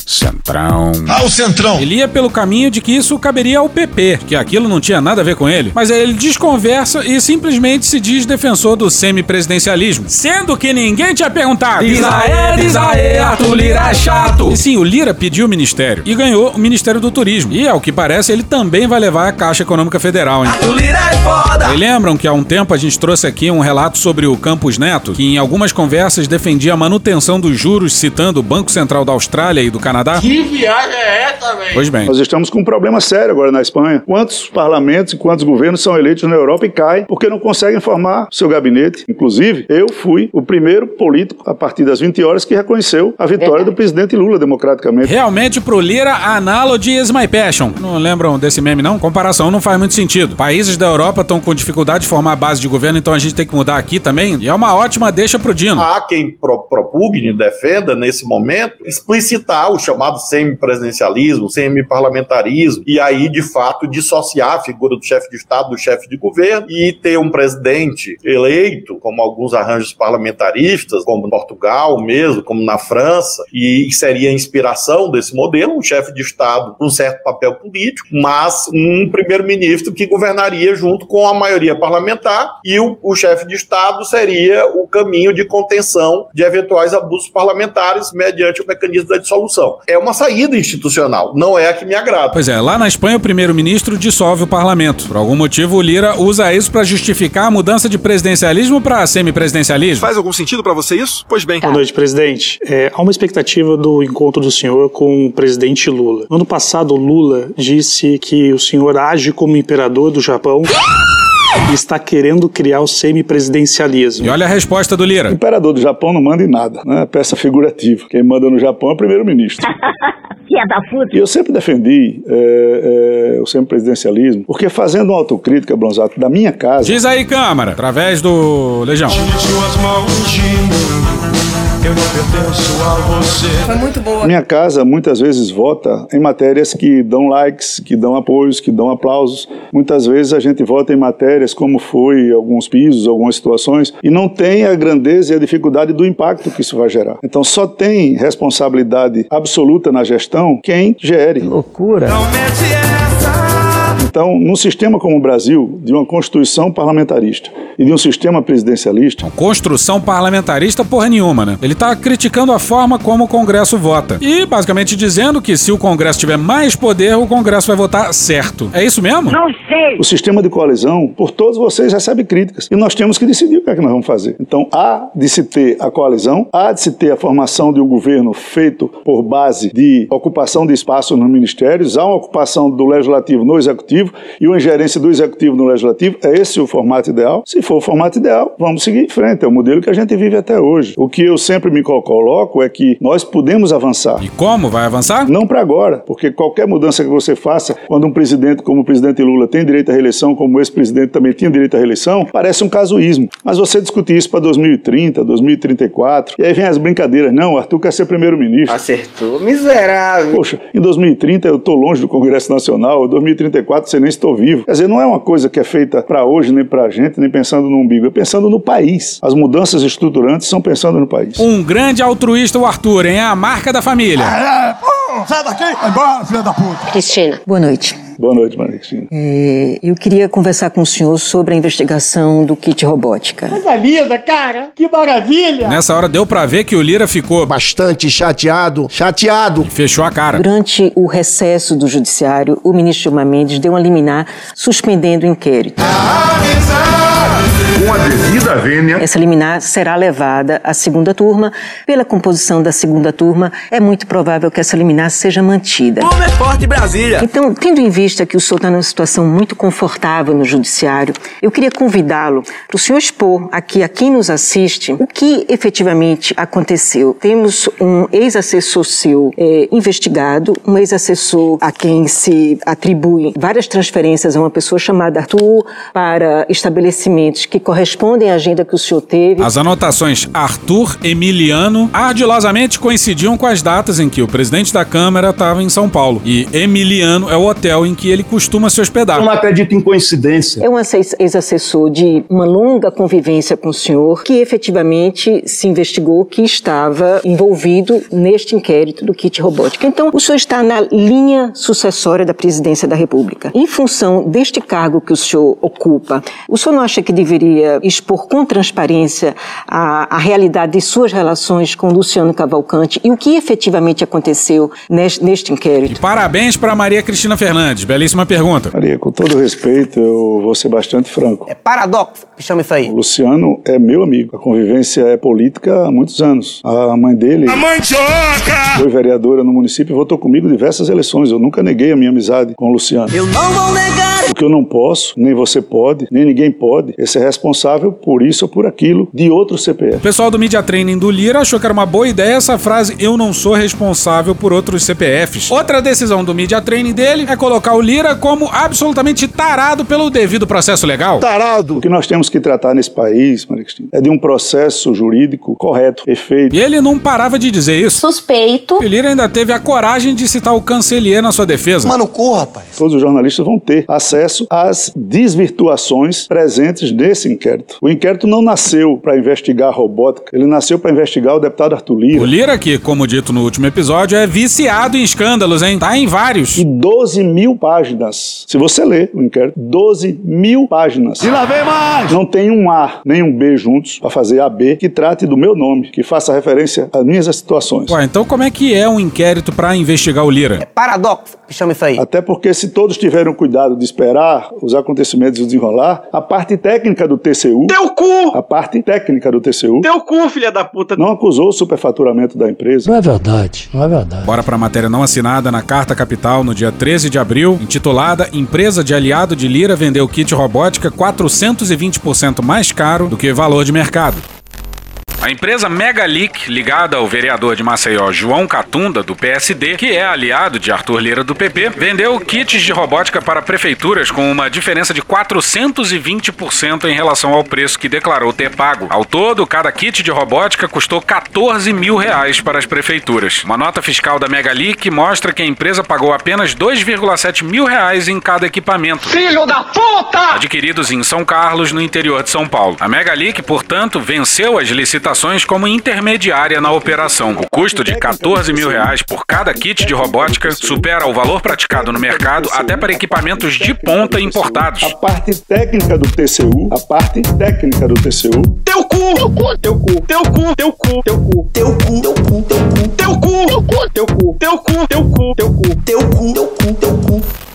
Centrão. Ah, o Centrão. Ele ia pelo caminho de que isso caberia ao PP, que aquilo não tinha nada a ver com ele. Mas aí ele desconversa e simplesmente se diz defensor do semipresidencialismo. Sendo que ninguém tinha perguntado. Diz aê, diz aê, Arthur Lira é chato. E sim, o Lira pediu o ministério e ganhou o Ministério do Turismo. E, ao que parece, ele também vai levar a Caixa Econômica Federal, hein? Arthur Lira é foda. E lembram que há um tempo a gente trouxe aqui um relato sobre o Campos Neto, que em algumas conversas defendia a manutenção dos juros, citando o Banco Central da Austrália e do Canadá? Que viagem é essa, velho? Pois bem. Nós estamos com um problema sério agora na Espanha. Quantos parlamentos e quantos governos são eleitos na Europa e caem porque não conseguem formar seu gabinete? Inclusive, eu fui o primeiro político, a partir das 20 horas, que reconheceu a vitória do presidente Lula democraticamente. Realmente, pro Lira, analogy is my passion. Não lembram desse meme, não? Comparação não faz muito sentido. Países da Europa estão com dificuldade de formar base de governo, então a gente tem que mudar aqui também. E é uma ótima deixa pro Dino. Há quem pro, propugne, defenda, nesse momento, explicitar o chamado semipresidencialismo, semiparlamentarismo, e aí, de fato, dissociar a figura do chefe de Estado do chefe de governo e ter um presidente eleito, como alguns arranjos parlamentaristas, como em Portugal mesmo, como na França, e seria a inspiração desse modelo, um chefe de Estado com certo papel político, mas um primeiro-ministro que governaria junto com a maioria parlamentar, e o, o chefe de Estado seria o caminho de contenção de eventuais abusos parlamentares mediante o mecanismo da dissolução. É uma saída institucional, não é a que me agrada. Pois é, lá na Espanha o primeiro-ministro dissolve o parlamento. Por algum motivo o Lira usa isso para justificar a mudança de presidencialismo para semipresidencialismo. Faz algum sentido para você isso? Pois bem. Boa noite, presidente. É, há uma expectativa do encontro do senhor com o presidente Lula. No ano passado, Lula disse que o senhor age como imperador do Japão está querendo criar o semipresidencialismo. E olha a resposta do Lira. O imperador do Japão não manda em nada, né? Peça figurativa. Quem manda no Japão é o primeiro-ministro. Filha da puta. E eu sempre defendi é, é, o semipresidencialismo, porque fazendo uma autocrítica, Bronzato, da minha casa. Diz aí, Câmara, através do Legião. Eu não pertenço a você. Foi muito boa. Minha casa muitas vezes vota em matérias que dão likes, que dão apoios, que dão aplausos. Muitas vezes a gente vota em matérias como foi alguns pisos, algumas situações, e não tem a grandeza e a dificuldade do impacto que isso vai gerar. Então só tem responsabilidade absoluta na gestão quem gere. Loucura. Então, num sistema como o Brasil, de uma constituição parlamentarista e de um sistema presidencialista, Construção parlamentarista porra nenhuma, né? Ele tá criticando a forma como o Congresso vota. E basicamente dizendo que se o Congresso tiver mais poder, o Congresso vai votar certo. É isso mesmo? Não sei. o sistema de coalizão, por todos vocês, recebe críticas. E nós temos que decidir o que é que nós vamos fazer. Então, há de se ter a coalizão, há de se ter a formação de um governo feito por base de ocupação de espaços nos ministérios, há uma ocupação do legislativo no executivo, legislativo e uma ingerência do executivo no legislativo. É esse o formato ideal? Se for o formato ideal, vamos seguir em frente. É o modelo que a gente vive até hoje. O que eu sempre me coloco é que nós podemos avançar. E como vai avançar? Não para agora, porque qualquer mudança que você faça, quando um presidente como o presidente Lula tem direito à reeleição, como esse presidente também tinha direito à reeleição, parece um casuísmo. Mas você discutir isso para 2030, 2034, e aí vem as brincadeiras. Não, o Arthur quer ser primeiro-ministro. Acertou, miserável. Poxa, em 2030 eu estou longe do Congresso Nacional, em 2034 você nem estou vivo. Quer dizer, não é uma coisa que é feita para hoje, nem para a gente, nem pensando no umbigo, é pensando no país. As mudanças estruturantes são pensando no país. Um grande altruísta, o Arthur, hein? É a marca da família. É, pô, sai daqui, vai embora, filha da puta. Cristina. Boa noite. Boa noite, Maria Cristina. É, eu queria conversar com o senhor sobre a investigação do kit robótica. Coisa linda, cara. Que maravilha. Nessa hora deu pra ver que o Lira ficou bastante chateado, chateado. E fechou a cara. Durante o recesso do judiciário, o ministro Gilmar Mendes deu uma liminar suspendendo o inquérito. Com a devida vênia. Essa liminar será levada à segunda turma. Pela composição da segunda turma, é muito provável que essa liminar seja mantida. Como é forte Brasília! Então, tendo em vista que o senhor está numa situação muito confortável no judiciário, eu queria convidá-lo para o senhor expor aqui a quem nos assiste o que efetivamente aconteceu. Temos um ex-assessor seu é, investigado, um ex-assessor a quem se atribui várias transferências a uma pessoa chamada Arthur para estabelecimentos que correspondem à agenda que o senhor teve. As anotações Arthur Emiliano ardilosamente coincidiam com as datas em que o presidente da Câmara estava em São Paulo. E Emiliano é o hotel em que ele costuma se hospedar. Eu não acredito em coincidência. É um ex-assessor de uma longa convivência com o senhor que efetivamente se investigou que estava envolvido neste inquérito do kit robótica. Então, o senhor está na linha sucessória da presidência da República. Em função deste cargo que o senhor ocupa, o senhor não acha que deveria expor com transparência a, a realidade de suas relações com Luciano Cavalcante e o que efetivamente aconteceu neste, neste inquérito? E parabéns para Maria Cristina Fernandes. Belíssima pergunta. Maria, com todo respeito, eu vou ser bastante franco. É paradoxo que chama isso aí. O Luciano é meu amigo. A convivência é política há muitos anos. A mãe dele A mandioca! foi vereadora no município e votou comigo em diversas eleições. Eu nunca neguei a minha amizade com o Luciano. Eu não vou negar! O que eu não posso, nem você pode, nem ninguém pode, é ser responsável por isso ou por aquilo de outro CPF. O pessoal do Media Training do Lira achou que era uma boa ideia essa frase eu não sou responsável por outros CPFs. Outra decisão do Media Training dele é colocar o Lira como absolutamente tarado pelo devido processo legal. Tarado! O que nós temos que tratar nesse país, Maria Cristina, é de um processo jurídico correto, perfeito. E ele não parava de dizer isso. Suspeito. O Lira ainda teve a coragem de citar o cancelier na sua defesa. Mano, cu, rapaz. Todos os jornalistas vão ter acesso às desvirtuações presentes nesse inquérito. O inquérito não nasceu para investigar a robótica, ele nasceu para investigar o deputado Arthur Lira. O Lira, que, como dito no último episódio, é viciado em escândalos, hein? Tá em vários. E 12 mil páginas. Se você ler o inquérito, 12 mil páginas. E lá vem mais! Não tem um A nem um B juntos para fazer AB que trate do meu nome, que faça referência às minhas situações. Ué, então como é que é um inquérito para investigar o Lira? Paradoxo que chama isso aí. Até porque se todos tiveram cuidado de esperar os acontecimentos desenrolar, a parte técnica do TCU... Teu cu! A parte técnica do TCU... Teu cu, filha da puta! Não acusou o superfaturamento da empresa. Não é verdade, não é verdade. Bora pra matéria não assinada na Carta Capital no dia 13 de abril, intitulada Empresa de aliado de Lira vendeu kit robótica 420% mais caro do que valor de mercado. A empresa Megalic, ligada ao vereador de Maceió João Catunda, do PSD, que é aliado de Arthur Lira do PP, vendeu kits de robótica para prefeituras com uma diferença de 420% em relação ao preço que declarou ter pago. Ao todo, cada kit de robótica custou 14 mil reais para as prefeituras. Uma nota fiscal da Megalic mostra que a empresa pagou apenas 2,7 mil reais em cada equipamento. Filho da puta! Adquiridos em São Carlos, no interior de São Paulo. A Megalic, portanto, venceu as licitações como intermediária na operação. O custo de 14 mil reais por cada kit de robótica supera o valor praticado no mercado até para equipamentos de ponta importados. A parte técnica do TCU, a parte técnica do TCU. Teu cu! Teu cu! Teu cu! Teu cu! Teu cu! Teu cu! Teu cu! Teu cu! Teu cu! Teu cu! Teu cu! Teu cu! Teu cu! Teu cu! Teu cu! Teu cu! Teu cu!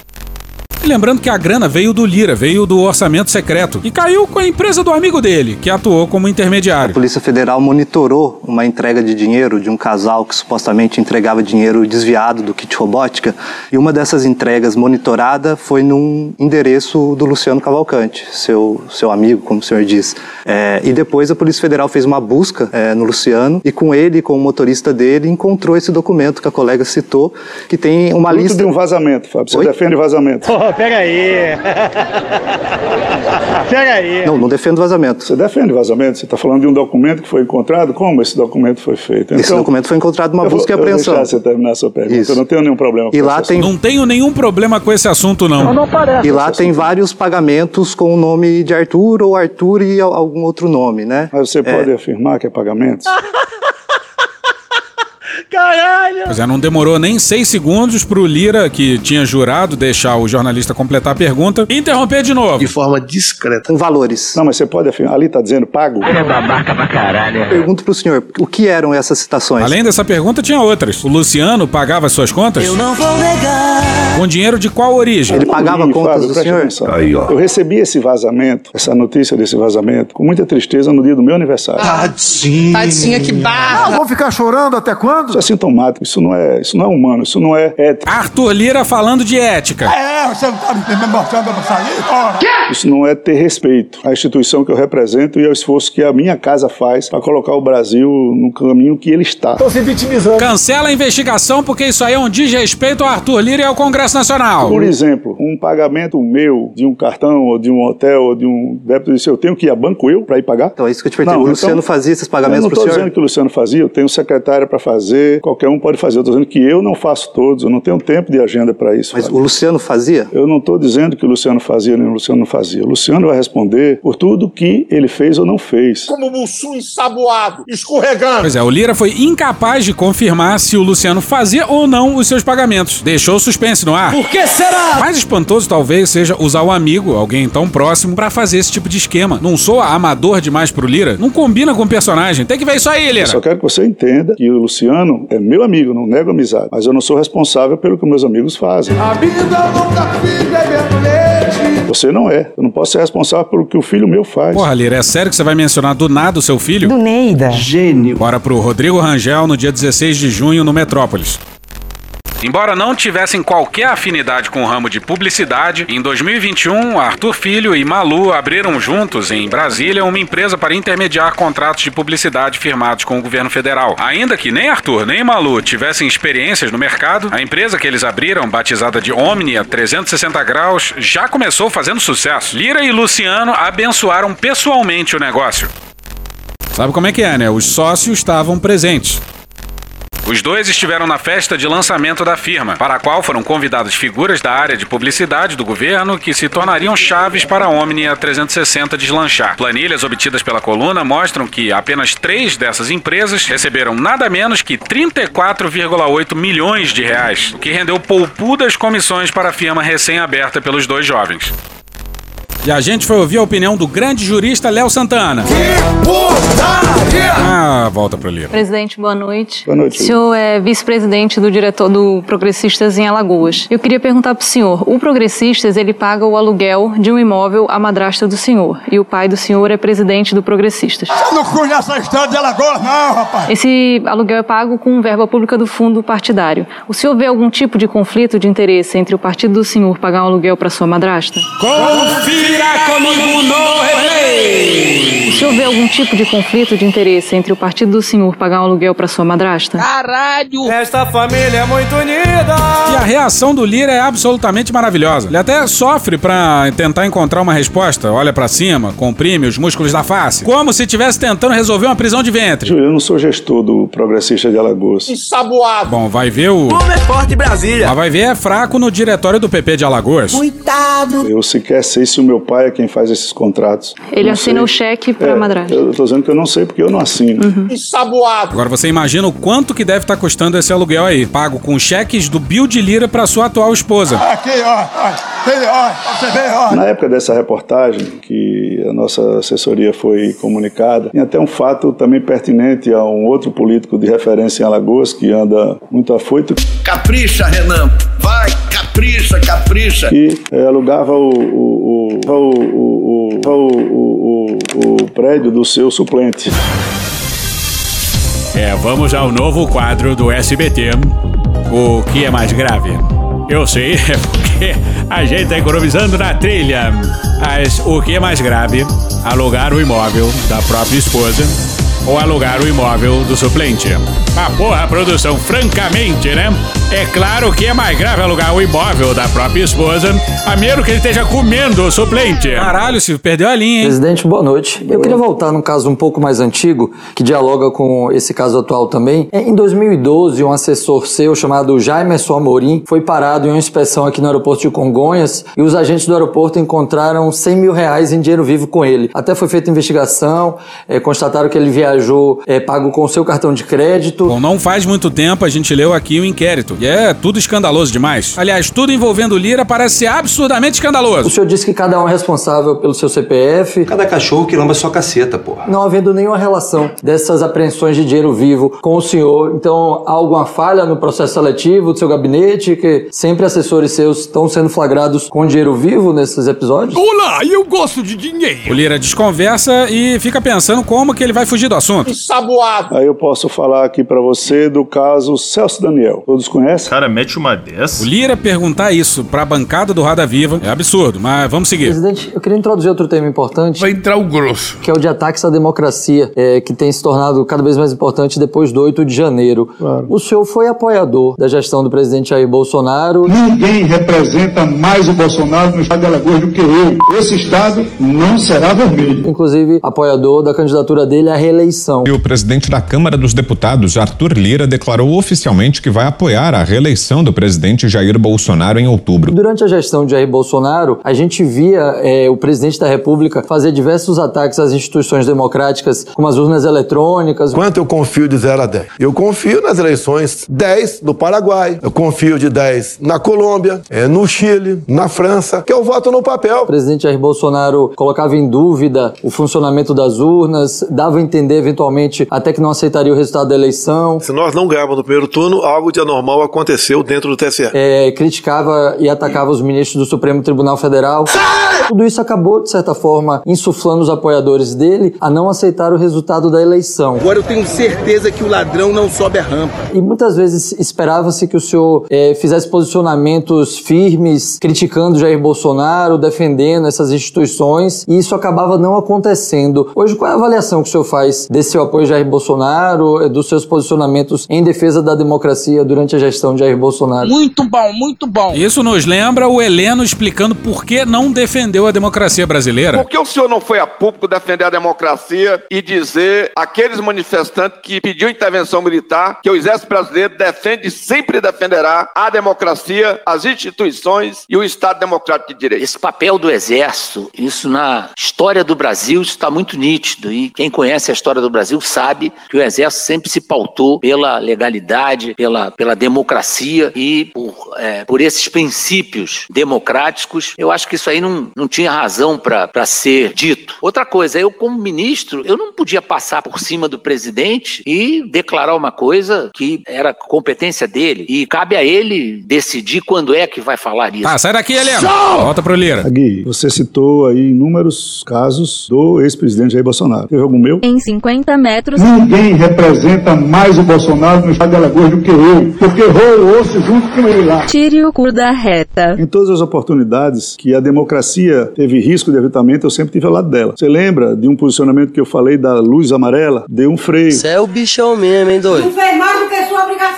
Ele lembrando que a grana veio do Lira, veio do orçamento secreto e caiu com a empresa do amigo dele, que atuou como intermediário. A Polícia Federal monitorou uma entrega de dinheiro de um casal que supostamente entregava dinheiro desviado do kit robótica e uma dessas entregas monitorada foi num endereço do Luciano Cavalcante, seu, seu amigo, como o senhor diz. É, e depois a Polícia Federal fez uma busca é, no Luciano e com ele, com o motorista dele, encontrou esse documento que a colega citou, que tem uma Fruto lista... de um vazamento, Fábio. Você Oi? defende vazamento. Pega aí. pega aí. Não, não defendo vazamento. Você defende vazamento? Você está falando de um documento que foi encontrado? Como esse documento foi feito? Esse documento foi encontrado numa eu vou- busca e eu vou apreensão. deixar você terminar a sua pergunta. Isso. Eu não tenho nenhum problema com E lá esse tem- assunto. Não tenho nenhum problema com esse assunto, não. E lá tem vários pagamentos com o nome de Arthur ou Arthur e al- algum outro nome, né? Mas você pode afirmar que é pagamento? Caralho! Pois é, não demorou nem seis segundos pro Lira, que tinha jurado deixar o jornalista completar a pergunta, interromper de novo. De forma discreta. Com valores. Não, mas você pode afirmar. Ali está dizendo pago? Ele é babaca pra caralho. Pergunto pro senhor, o que eram essas citações? Além dessa pergunta, tinha outras. O Luciano pagava as suas contas? não vou negar. Com dinheiro de qual origem? Ele pagava contas Fábio, do senhor? atenção. Aí, ó. Eu recebi esse vazamento, essa notícia desse vazamento, com muita tristeza no dia do meu aniversário. Tadinho. Tadinha que barra. Vou ficar chorando até quando? Isso é sintomático, isso não é, isso não é humano, isso não é ético, Arthur Lira falando de ética. É, você não tá me mostrando pra sair? Ora. isso não é ter respeito à instituição que eu represento e ao esforço que a minha casa faz para colocar o Brasil no caminho que ele está. Tô se vitimizando. Cancela a investigação porque isso aí é um desrespeito ao Arthur Lira e ao Congresso Nacional. Por exemplo, um pagamento meu de um cartão ou de um hotel ou de um débito disso, eu tenho que ir a banco eu para ir pagar? Então é isso que eu te perguntei. Não, o Luciano então, fazia esses Eu pagamentos não pro estou senhor? dizendo que o Luciano fazia, eu tenho secretária para fazer, qualquer um pode fazer. Eu estou dizendo que eu não faço todos, eu não tenho tempo de agenda para isso. Mas Fábio. o Luciano fazia? Eu não estou dizendo que o Luciano fazia nem o Luciano não fazia. O Luciano vai responder por tudo que ele fez ou não fez. Como Mussum ensaboado, escorregando. Pois é, o Lira foi incapaz de confirmar se o Luciano fazia ou não os seus pagamentos. Deixou o suspense no ar. Por que será? Mais espantoso talvez seja usar o amigo, alguém tão próximo, pra fazer esse tipo de esquema. Não sou amador demais pro Lira? Não combina com o personagem. Tem que ver isso aí, Eu Lira. só quero que você entenda que o Luciano é meu amigo, não nego amizade. Mas eu não sou responsável pelo que meus amigos fazem. A vida nunca fiz bebendo leite. Você não é. Eu não posso ser responsável pelo que o filho meu faz. Porra, Lira, é sério que você vai mencionar do nada o seu filho? Do Neida. Gênio. Bora pro Rodrigo Rangel no dia 16 de junho no Metrópolis. Embora não tivessem qualquer afinidade com o ramo de publicidade, em 2021, Arthur Filho e Malu abriram juntos, em Brasília, uma empresa para intermediar contratos de publicidade firmados com o governo federal. Ainda que nem Arthur nem Malu tivessem experiências no mercado, a empresa que eles abriram, batizada de Omnia 360 Graus, já começou fazendo sucesso. Lira e Luciano abençoaram pessoalmente o negócio. Sabe como é que é, né? Os sócios estavam presentes. Os dois estiveram na festa de lançamento da firma, para a qual foram convidadas figuras da área de publicidade do governo que se tornariam chaves para a Omnia 360 deslanchar. Planilhas obtidas pela coluna mostram que apenas três dessas empresas receberam nada menos que 34,8 milhões de reais, o que rendeu poupudas comissões para a firma recém-aberta pelos dois jovens. E a gente foi ouvir a opinião do grande jurista Léo Santana. Ah, volta pro livro. Presidente, boa noite. Boa noite. O senhor é vice-presidente do diretor do Progressistas em Alagoas. Eu queria perguntar pro senhor, o Progressistas, ele paga o aluguel de um imóvel à madrasta do senhor, e o pai do senhor é presidente do Progressistas. Eu não conheço a história de Alagoas, não, rapaz. Esse aluguel é pago com verba pública do fundo partidário. O senhor vê algum tipo de conflito de interesse entre o partido do senhor pagar um aluguel para sua madrasta? Confira comigo no replay. O senhor vê algum tipo de conflito de interesse entre o partido do senhor pagar um aluguel para sua madrasta? Caralho. Esta família é muito unida. E a reação do Lira é absolutamente maravilhosa. Ele até sofre pra tentar encontrar uma resposta. Olha pra cima, comprime os músculos da face. Como se estivesse tentando resolver uma prisão de ventre. Júlio, eu não sou gestor do Progressista de Alagoas. Ensaboado. Bom, vai ver o. Como é forte Brasília. Mas vai ver é fraco no diretório do PP de Alagoas. Coitado. Eu sequer sei se o meu pai é quem faz esses contratos. Ele Não assina sei. o cheque para a É, madrasta. Eu tô dizendo que eu não sei porque eu não assino. Ensaboado. Agora você imagina o quanto que deve estar custando esse aluguel aí. Pago com cheques do Bill de Lira pra sua atual esposa. Aqui, ó, ó, tem, ó, você ó. Na época dessa reportagem, que a nossa assessoria foi comunicada, tem até um fato também pertinente a um outro político de referência em Alagoas, que anda muito afoito. Capricha, Renan. Vai, capricha, capricha. E é, alugava o, o, o, o prédio do seu suplente. É, vamos ao novo quadro do SBT. O que é mais grave? Eu sei, é porque a gente tá economizando na trilha. Mas o que é mais grave? Alugar o imóvel da própria esposa ou alugar o imóvel do suplente? Ah, porra, produção, francamente, né? É claro que é mais grave alugar o imóvel da própria esposa, a menos que ele esteja comendo o suplente. Caralho, Silvio, perdeu a linha, hein? Presidente, boa noite. Eu queria voltar num caso um pouco mais antigo, que dialoga com esse caso atual também. É, Em 2012, um assessor seu chamado Jaimerson Amorim foi parado em uma inspeção aqui no aeroporto de Congonhas e os agentes do aeroporto encontraram 100 mil reais em dinheiro vivo com ele. Até foi feita investigação, é, constataram que ele viajou é, pago com seu cartão de crédito. Bom, não faz muito tempo a gente leu aqui o inquérito. E é tudo escandaloso demais. Aliás, tudo envolvendo Lira parece ser absurdamente escandaloso. O senhor disse que cada um é responsável pelo seu CPF. Cada cachorro que lamba sua caceta, porra. Não havendo nenhuma relação dessas apreensões de dinheiro vivo com o senhor. Então, há alguma falha no processo seletivo do seu gabinete? Que sempre assessores seus estão sendo flagrados com dinheiro vivo nesses episódios? Olá, eu gosto de dinheiro. O Lira desconversa e fica pensando como que ele vai fugir do assunto. Saboado. Aí eu posso falar aqui pra você do caso Celso Daniel. Todos conhecem? Cara, mete uma dessa. O Lira perguntar isso pra bancada do Roda Viva é absurdo, mas vamos seguir. Presidente, eu queria introduzir outro tema importante. Vai entrar o grosso. Que é o de ataques à democracia, é, que tem se tornado cada vez mais importante depois do 8 de janeiro. Claro. O senhor foi apoiador da gestão do presidente Jair Bolsonaro. Ninguém representa mais o Bolsonaro no estado de Alagoas do que eu. Esse estado não será vermelho. Inclusive, apoiador da candidatura dele à reeleição. E o presidente da Câmara dos Deputados, Arthur Lira, declarou oficialmente que vai apoiar a reeleição do presidente Jair Bolsonaro em outubro. Durante a gestão de Jair Bolsonaro, a gente via é, o presidente da República fazer diversos ataques às instituições democráticas, como as urnas eletrônicas. Quanto eu confio de 0 a 10? Eu confio nas eleições 10 do Paraguai, eu confio de 10 na Colômbia, é, no Chile, na França, que eu voto no papel. O presidente Jair Bolsonaro colocava em dúvida o funcionamento das urnas, dava a entender eventualmente até que não aceitaria o resultado da eleição. Se nós não ganharmos no primeiro turno, algo de anormal aconteceu dentro do TSE. É, criticava e atacava os ministros do Supremo Tribunal Federal. Tudo isso acabou, de certa forma, insuflando os apoiadores dele a não aceitar o resultado da eleição. Agora eu tenho certeza que o ladrão não sobe a rampa. E muitas vezes esperava-se que o senhor eh, fizesse posicionamentos firmes, criticando Jair Bolsonaro, defendendo essas instituições, e isso acabava não acontecendo. Hoje, qual é a avaliação que o senhor faz desse seu apoio a Jair Bolsonaro, eh, dos seus posicionamentos em defesa da democracia durante a gestão de Jair Bolsonaro? Muito bom, muito bom. Isso nos lembra o Heleno explicando por que não defendeu a democracia brasileira. Por que o senhor não foi a público defender a democracia e dizer àqueles manifestantes que pediu intervenção militar que o exército brasileiro defende e sempre defenderá a democracia, as instituições e o Estado democrático de direito? Esse papel do exército, isso na história do Brasil está muito nítido e quem conhece a história do Brasil sabe que o exército sempre se pautou pela legalidade, pela, pela democracia e por, é, por esses princípios democráticos. Eu acho que isso aí não, não tinha razão para ser dito. Outra coisa, eu como ministro, eu não podia passar por cima do presidente e declarar uma coisa que era competência dele e cabe a ele decidir quando é que vai falar isso. Tá, sai daqui, Helena. Volta pro Lira. Gui, você citou aí inúmeros casos do ex-presidente Jair Bolsonaro. Teve algum meu? Em 50 metros. Ninguém representa mais o Bolsonaro no estado de Alagoas do que eu, porque o osso junto com ele lá. Tire o cu da reta. Em todas as oportunidades que a democracia teve risco de evitamento, eu sempre tive ao lado dela. Você lembra de um posicionamento que eu falei da luz amarela? Deu um freio. Você é o bichão mesmo, hein, doido? Não fez mais do que.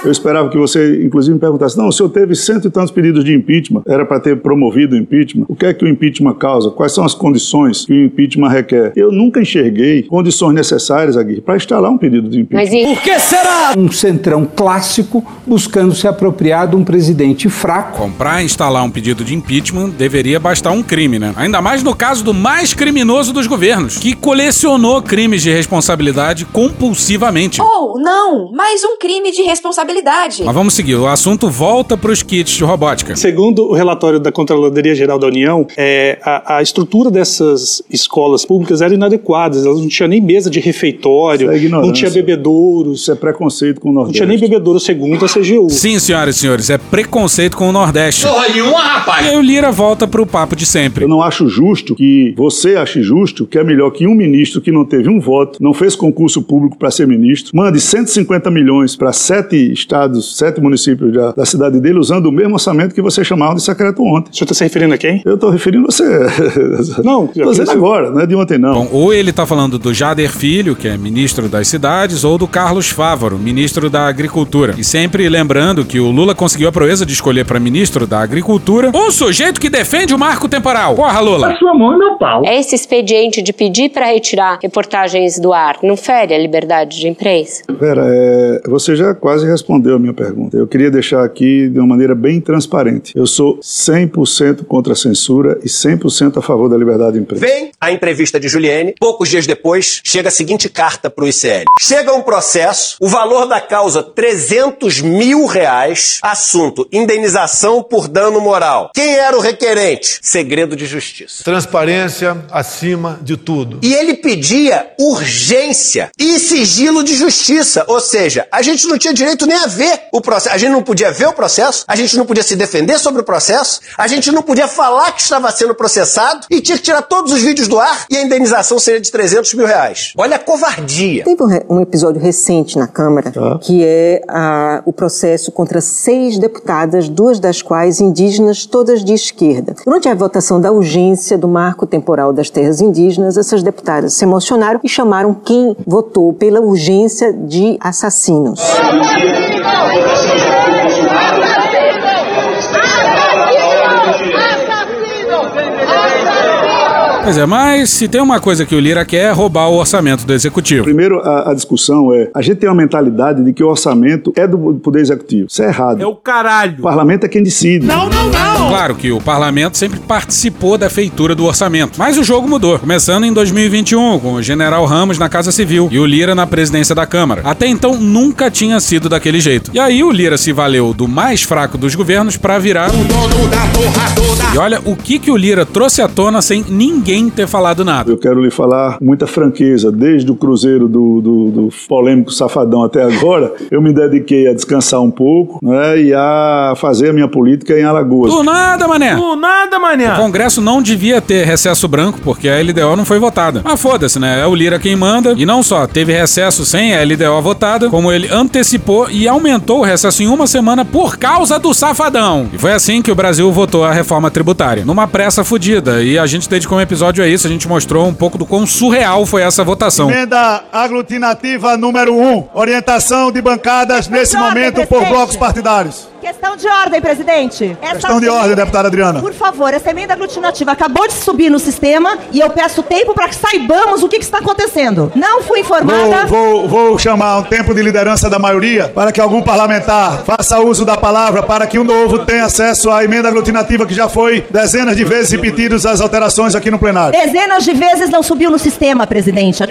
Eu esperava que você, inclusive, me perguntasse: não, o senhor teve cento e tantos pedidos de impeachment, era para ter promovido o impeachment. O que é que o impeachment causa? Quais são as condições que o impeachment requer? Eu nunca enxerguei condições necessárias, Aguirre, para instalar um pedido de impeachment. Mas e... Por que será? Um centrão clássico buscando se apropriar de um presidente fraco. Comprar e instalar um pedido de impeachment deveria bastar um crime, né? Ainda mais no caso do mais criminoso dos governos, que colecionou crimes de responsabilidade compulsivamente. Ou, não, mais um crime de responsabilidade realidade. Mas vamos seguir, o assunto volta para os kits de robótica. Segundo o relatório da Controladoria Geral da União, é, a, a, estrutura dessas escolas públicas era inadequada, elas não tinham nem mesa de refeitório, é não tinha bebedouros. Isso é preconceito com o Nordeste. Não tinha nem bebedouro segundo a CGU. Sim, senhoras e senhores, é preconceito com o Nordeste. Porra nenhuma, rapaz! E aí o Lira volta pro papo de sempre. Eu não acho justo que você ache justo que é melhor que um ministro que não teve um voto, não fez concurso público para ser ministro, mande 150 milhões para sete estados, sete municípios da, da, cidade dele, usando o mesmo orçamento que você chamava de secreto ontem. O senhor está se referindo a quem? Eu estou referindo a você. Não, estou dizendo agora, não é de ontem não. Bom, ou ele está falando do Jader Filho, que é ministro das cidades, ou do Carlos Fávaro, ministro da Agricultura. E sempre lembrando que o Lula conseguiu a proeza de escolher para ministro da Agricultura um sujeito que defende o marco temporal. Porra, Lula! A sua mão e meu pau. Esse expediente de pedir para retirar reportagens do ar não fere a liberdade de imprensa? Vera, é, você já quase respondeu a minha pergunta. Eu queria deixar aqui de uma maneira bem transparente. Eu sou 100% contra a censura e 100% a favor da liberdade de imprensa. Vem a entrevista de Juliane, poucos dias depois, chega a seguinte carta para o ICL. Chega um processo, o valor da causa 300 mil reais, assunto indenização por dano moral. Quem era o requerente? Segredo de justiça. Transparência acima de tudo. E ele pedia urgência e sigilo de justiça, ou seja, a gente não tinha direito nem a ver o processo, a gente não podia ver o processo, a gente não podia se defender sobre o processo, a gente não podia falar que estava sendo processado e tinha que tirar todos os vídeos do ar e a indenização seria de 300 mil reais. Olha a covardia. Teve um, um episódio recente na Câmara Ah. que é a, o processo contra seis deputadas, duas das quais indígenas, todas de esquerda. Durante a votação da urgência do marco temporal das terras indígenas, essas deputadas se emocionaram e chamaram quem votou pela urgência de assassinos. Brasil! Pois é, mas se tem uma coisa que o Lira quer é roubar o orçamento do executivo. Primeiro, a, a discussão é: a gente tem uma mentalidade de que o orçamento é do Poder Executivo. Isso é errado. É o caralho. O parlamento é quem decide. Não, não, não! Claro que o parlamento sempre participou da feitura do orçamento, mas o jogo mudou, começando em 2021, com o general Ramos na Casa Civil e o Lira na presidência da Câmara. Até então nunca tinha sido daquele jeito. E aí o Lira se valeu do mais fraco dos governos para virar o dono da porra toda. E olha o que que o Lira trouxe à tona sem ninguém ter falado nada. Eu quero lhe falar com muita franqueza, desde o Cruzeiro do, do, do polêmico Safadão até agora, eu me dediquei a descansar um pouco né, e a fazer a minha política em Alagoas. Do nada, mané! Do nada, mané! O Congresso não devia ter recesso branco, porque a LDO não foi votada. Mas foda-se, né? É o Lira quem manda. E não só teve recesso sem a LDO votada, como ele antecipou e aumentou o recesso em uma semana por causa do Safadão. E foi assim que o Brasil votou a reforma tributária. Numa pressa fodida. E a gente dedicou um episódio a isso, a gente mostrou um pouco do quão surreal foi essa votação. Emenda aglutinativa número 1. Um, orientação de bancadas nesse momento por blocos partidários. Questão de ordem, presidente. Essa Questão de ordem, deputada Adriana. Por favor, essa emenda aglutinativa acabou de subir no sistema e eu peço tempo para que saibamos o que, que está acontecendo. Não fui informada. Vou, vou, vou chamar um tempo de liderança da maioria para que algum parlamentar faça uso da palavra para que o novo tenha acesso à emenda aglutinativa que já foi dezenas de vezes repetidas as alterações aqui no plenário. Dezenas de vezes não subiu no sistema, presidente.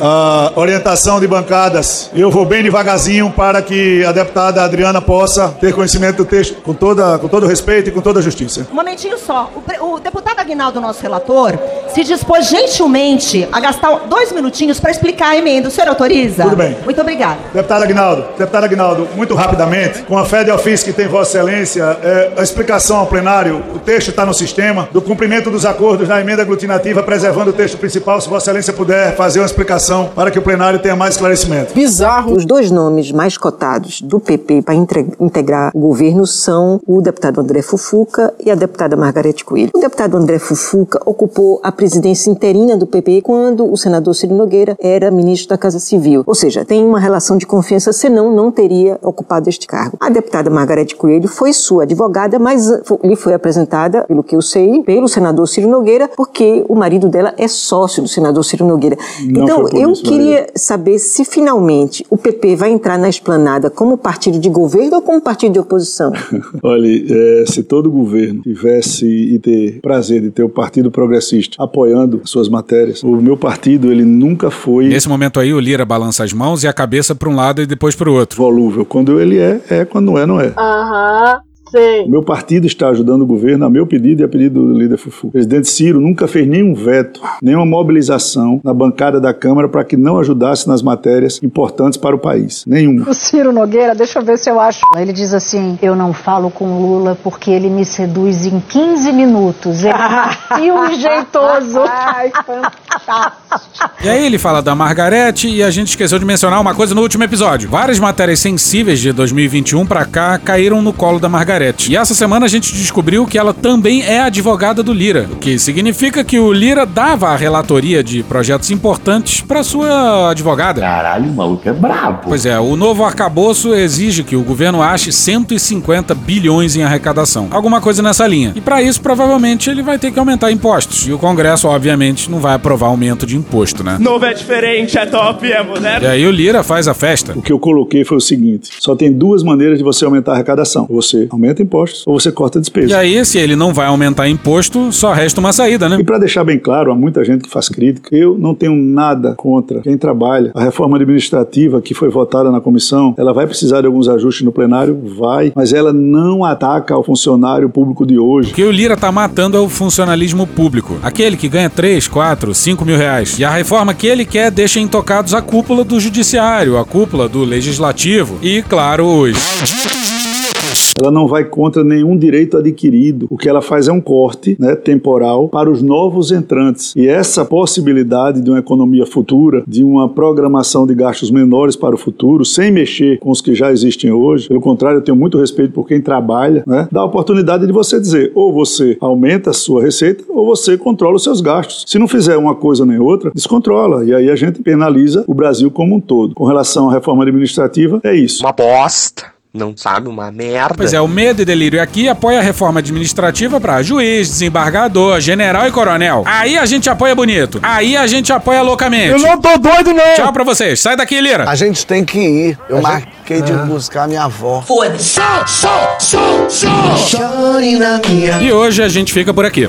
A orientação de bancadas. Eu vou bem devagarzinho para que a deputada Adriana possa ter conhecimento do texto com, toda, com todo respeito e com toda justiça. Um momentinho só. O, o deputado Aguinaldo, nosso relator, se dispôs gentilmente a gastar dois minutinhos para explicar a emenda. O senhor autoriza? Tudo bem. Muito obrigada. Deputado Aguinaldo, deputado Aguinaldo, muito rapidamente, com a fé de ofício que tem Vossa Excelência, é, a explicação ao plenário, o texto está no sistema, do cumprimento dos acordos na emenda aglutinativa, preservando o texto principal, se Vossa Excelência puder fazer uma explicação para que o plenário tenha mais esclarecimento. Bizarro. Os dois nomes mais cotados do PP para integrar o governo são o deputado André Fufuca e a deputada Margarete Coelho. O deputado André Fufuca ocupou a presidência interina do PP quando o senador Ciro Nogueira era ministro da Casa Civil. Ou seja, tem uma relação de confiança, senão não teria ocupado este cargo. A deputada Margarete Coelho foi sua advogada, mas lhe foi apresentada, pelo que eu sei, pelo senador Ciro Nogueira, porque o marido dela é sócio do senador Ciro Nogueira. Não então, eu isso, queria saber se finalmente o PP vai entrar na esplanada como partido de governo ou como partido de oposição. Olha, é, se todo governo tivesse e ter prazer de ter o Partido Progressista apoiando suas matérias. O meu partido, ele nunca foi Nesse momento aí, o Lira balança as mãos e a cabeça para um lado e depois para o outro. volúvel. Quando ele é, é. Quando não é, não é. Aham, sei. O meu partido está ajudando o governo a meu pedido e a pedido do líder Fufu. O presidente Ciro nunca fez nenhum veto, nenhuma mobilização na bancada da Câmara para que não ajudasse nas matérias importantes para o país. Nenhuma. O Ciro Nogueira, deixa eu ver se eu acho. Ele diz assim: Eu não falo com o Lula porque ele me seduz em 15 minutos. Ele é um jeitoso. Ai, fantástico. E aí ele fala da Margarete e a gente esqueceu de mencionar uma coisa no último episódio. Várias matérias sensíveis de 2021 pra cá caíram no colo da Margarete. E essa semana a gente descobriu que ela também é advogada do Lira, o que significa que o Lira dava a relatoria de projetos importantes pra sua advogada. Caralho, o maluco é brabo. Pois é, o novo arcabouço exige que o governo ache 150 bilhões em arrecadação. Alguma coisa nessa linha. E pra isso, provavelmente, ele vai ter que aumentar impostos. E o Congresso, obviamente, não vai aprovar aumento de imposto, né? Novo é diferente, é top, é moderno. E aí o Lira faz a festa. O que eu coloquei foi o seguinte: só tem duas maneiras de você aumentar a arrecadação. Você aumenta impostos ou você corta despesas. E aí, se ele não vai aumentar imposto, só resta uma saída, né? E para deixar bem claro, há muita gente que faz crítica, eu não tenho nada contra quem trabalha. A reforma administrativa que foi votada na comissão, ela vai precisar de alguns ajustes no plenário? Vai. Mas ela não ataca ao funcionário público de hoje. O que o Lira tá matando é o funcionalismo público. Aquele que ganha 3, 4, 5 mil reais. E a reforma que ele quer deixa intocados a cúpula do judiciário, a cúpula do legislativo e, claro, os Ela não vai contra nenhum direito adquirido. O que ela faz é um corte né, temporal para os novos entrantes. E essa possibilidade de uma economia futura, de uma programação de gastos menores para o futuro, sem mexer com os que já existem hoje, pelo contrário, eu tenho muito respeito por quem trabalha, né, dá a oportunidade de você dizer ou você aumenta a sua receita ou você controla os seus gastos. Se não fizer uma coisa nem outra, descontrola. E aí a gente penaliza o Brasil como um todo. Com relação à reforma administrativa, é isso. Uma bosta. Não sabe uma merda. Pois é, o Medo e Delírio aqui apoia a reforma administrativa para juiz, desembargador, general e coronel. Aí a gente apoia bonito. Aí a gente apoia loucamente. Eu não tô doido, não. Tchau pra vocês. Sai daqui, Lira. A gente tem que ir. Eu marquei de buscar minha avó. Foda-se. E hoje a gente fica por aqui.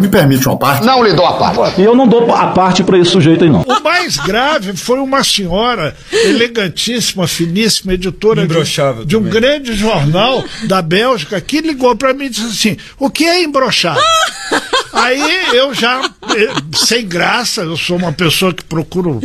Me permite uma parte? Não lhe dou a parte. E eu não dou a parte pra esse sujeito aí, não. O mais grave foi uma senhora elegantíssima, finíssima, editora de, de um grande jornal da Bélgica, que ligou para mim e disse assim: o que é embrochar? Aí eu já, eh, sem graça, eu sou uma pessoa que procuro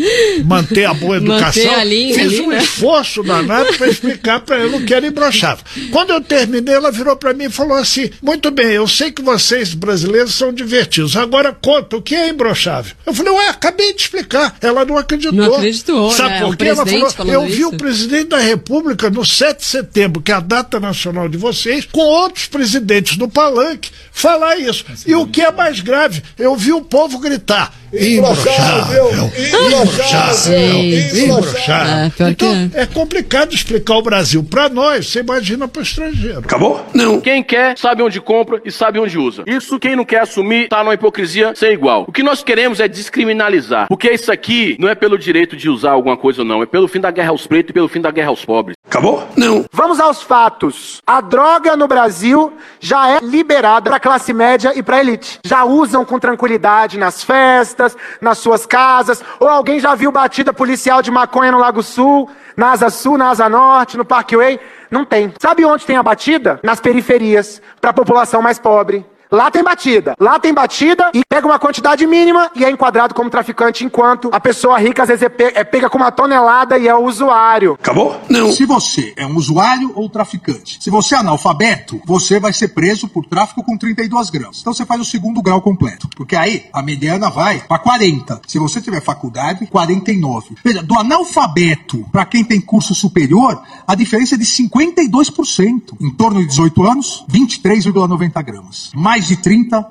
manter a boa educação. Linha Fiz um né? esforço danado para explicar para ela o que era imbrochável. Quando eu terminei, ela virou para mim e falou assim: Muito bem, eu sei que vocês brasileiros são divertidos. Agora conta o que é imbrochável. Eu falei: Ué, acabei de explicar. Ela não acreditou. Não acreditou, Sabe né? por quê? Ela falou: Eu vi isso. o presidente da República no 7 de setembro, que é a data nacional de vocês, com outros presidentes no palanque, falar isso. E o que é mais grave, eu vi o povo gritar: imbrochável, imbrochável, imbrochável. É, que Então, é complicado explicar o Brasil para nós, você imagina para estrangeiro. Acabou? Não. Quem quer, sabe onde compra e sabe onde usa. Isso, quem não quer assumir, tá numa hipocrisia sem igual. O que nós queremos é descriminalizar. Porque isso aqui não é pelo direito de usar alguma coisa, não. É pelo fim da guerra aos pretos e pelo fim da guerra aos pobres. Acabou? Não. Vamos aos fatos. A droga no Brasil já é liberada para classe média e para elite. Já usam com tranquilidade nas festas, nas suas casas. Ou alguém já viu batida policial de maconha no Lago Sul, na Asa Sul, na Asa Norte, no Parkway? Não tem. Sabe onde tem a batida? Nas periferias, para a população mais pobre. Lá tem batida. Lá tem batida e pega uma quantidade mínima e é enquadrado como traficante, enquanto a pessoa rica às vezes é pe- é pega com uma tonelada e é o usuário. Acabou? Não. Se você é um usuário ou traficante, se você é analfabeto, você vai ser preso por tráfico com 32 gramas. Então você faz o segundo grau completo. Porque aí a mediana vai para 40. Se você tiver faculdade, 49. Veja, do analfabeto para quem tem curso superior, a diferença é de 52%. Em torno de 18 anos, 23,90 gramas. Mais de 30,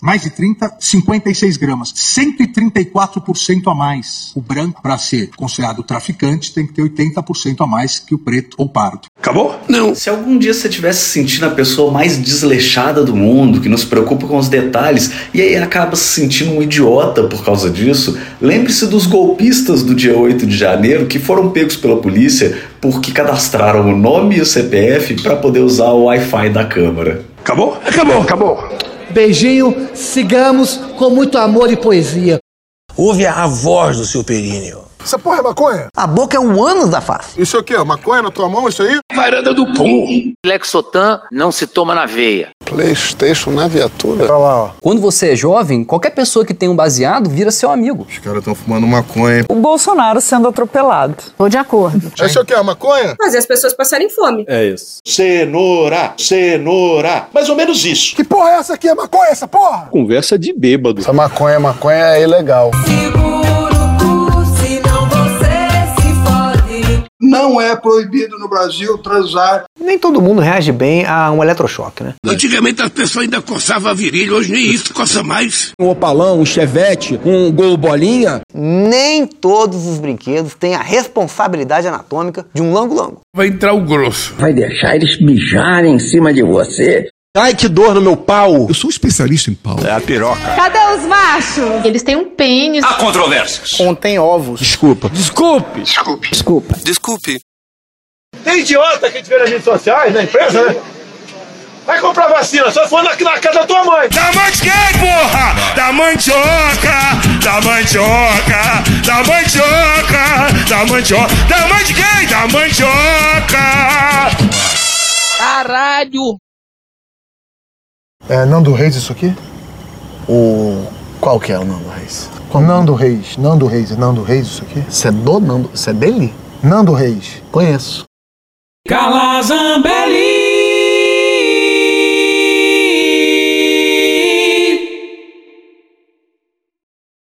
mais de 30, 56 gramas. 134% a mais. O branco, para ser considerado traficante, tem que ter 80% a mais que o preto ou pardo. Acabou? Não. Se algum dia você tivesse se sentindo a pessoa mais desleixada do mundo, que não se preocupa com os detalhes, e aí acaba se sentindo um idiota por causa disso, lembre-se dos golpistas do dia 8 de janeiro que foram pegos pela polícia porque cadastraram o nome e o CPF para poder usar o Wi-Fi da Câmara. Acabou? Acabou. Acabou. Beijinho, sigamos com muito amor e poesia. Ouve a voz do seu períneo. Essa porra é maconha? A boca é um ânus da face. Isso aqui, ó, maconha na tua mão, isso aí? Varanda do pum. Lexotan não se toma na veia. Playstation na viatura? Olha lá, ó. Quando você é jovem, qualquer pessoa que tem um baseado vira seu amigo. Os caras estão fumando maconha. O Bolsonaro sendo atropelado. Tô de acordo. Isso aqui é maconha? Fazer as pessoas passarem fome. É isso. Cenoura, cenoura. Mais ou menos isso. Que porra é essa aqui? É maconha essa porra? Conversa de bêbado. Essa maconha, maconha é ilegal. Não é proibido no Brasil transar. Nem todo mundo reage bem a um eletrochoque, né? Antigamente as pessoas ainda coçavam a virilha, hoje nem isso coça mais. Um opalão, um chevette, um gol bolinha. Nem todos os brinquedos têm a responsabilidade anatômica de um lango-lango. Vai entrar o grosso. Vai deixar eles mijarem em cima de você? Ai, que dor no meu pau. Eu sou especialista em pau. É a piroca. Cadê os machos? Eles têm um pênis. Há controvérsias. Contém ovos. Desculpa. Desculpe. Desculpe. Desculpa. Desculpe. Tem idiota que gente vê nas redes sociais, na empresa, né? Vai comprar vacina, só for na, na casa da tua mãe. Da mandioca, porra! Da mandioca, da mandioca, da mandioca, da mandioca, da mandioca, da mandioca. Caralho! É Nando Reis isso aqui? O... Qual que é o Nando Reis? Nando Reis. Nando Reis. É Nando Reis isso aqui? Isso é do Nando? Isso é dele? Nando Reis. Conheço. Calazambelli.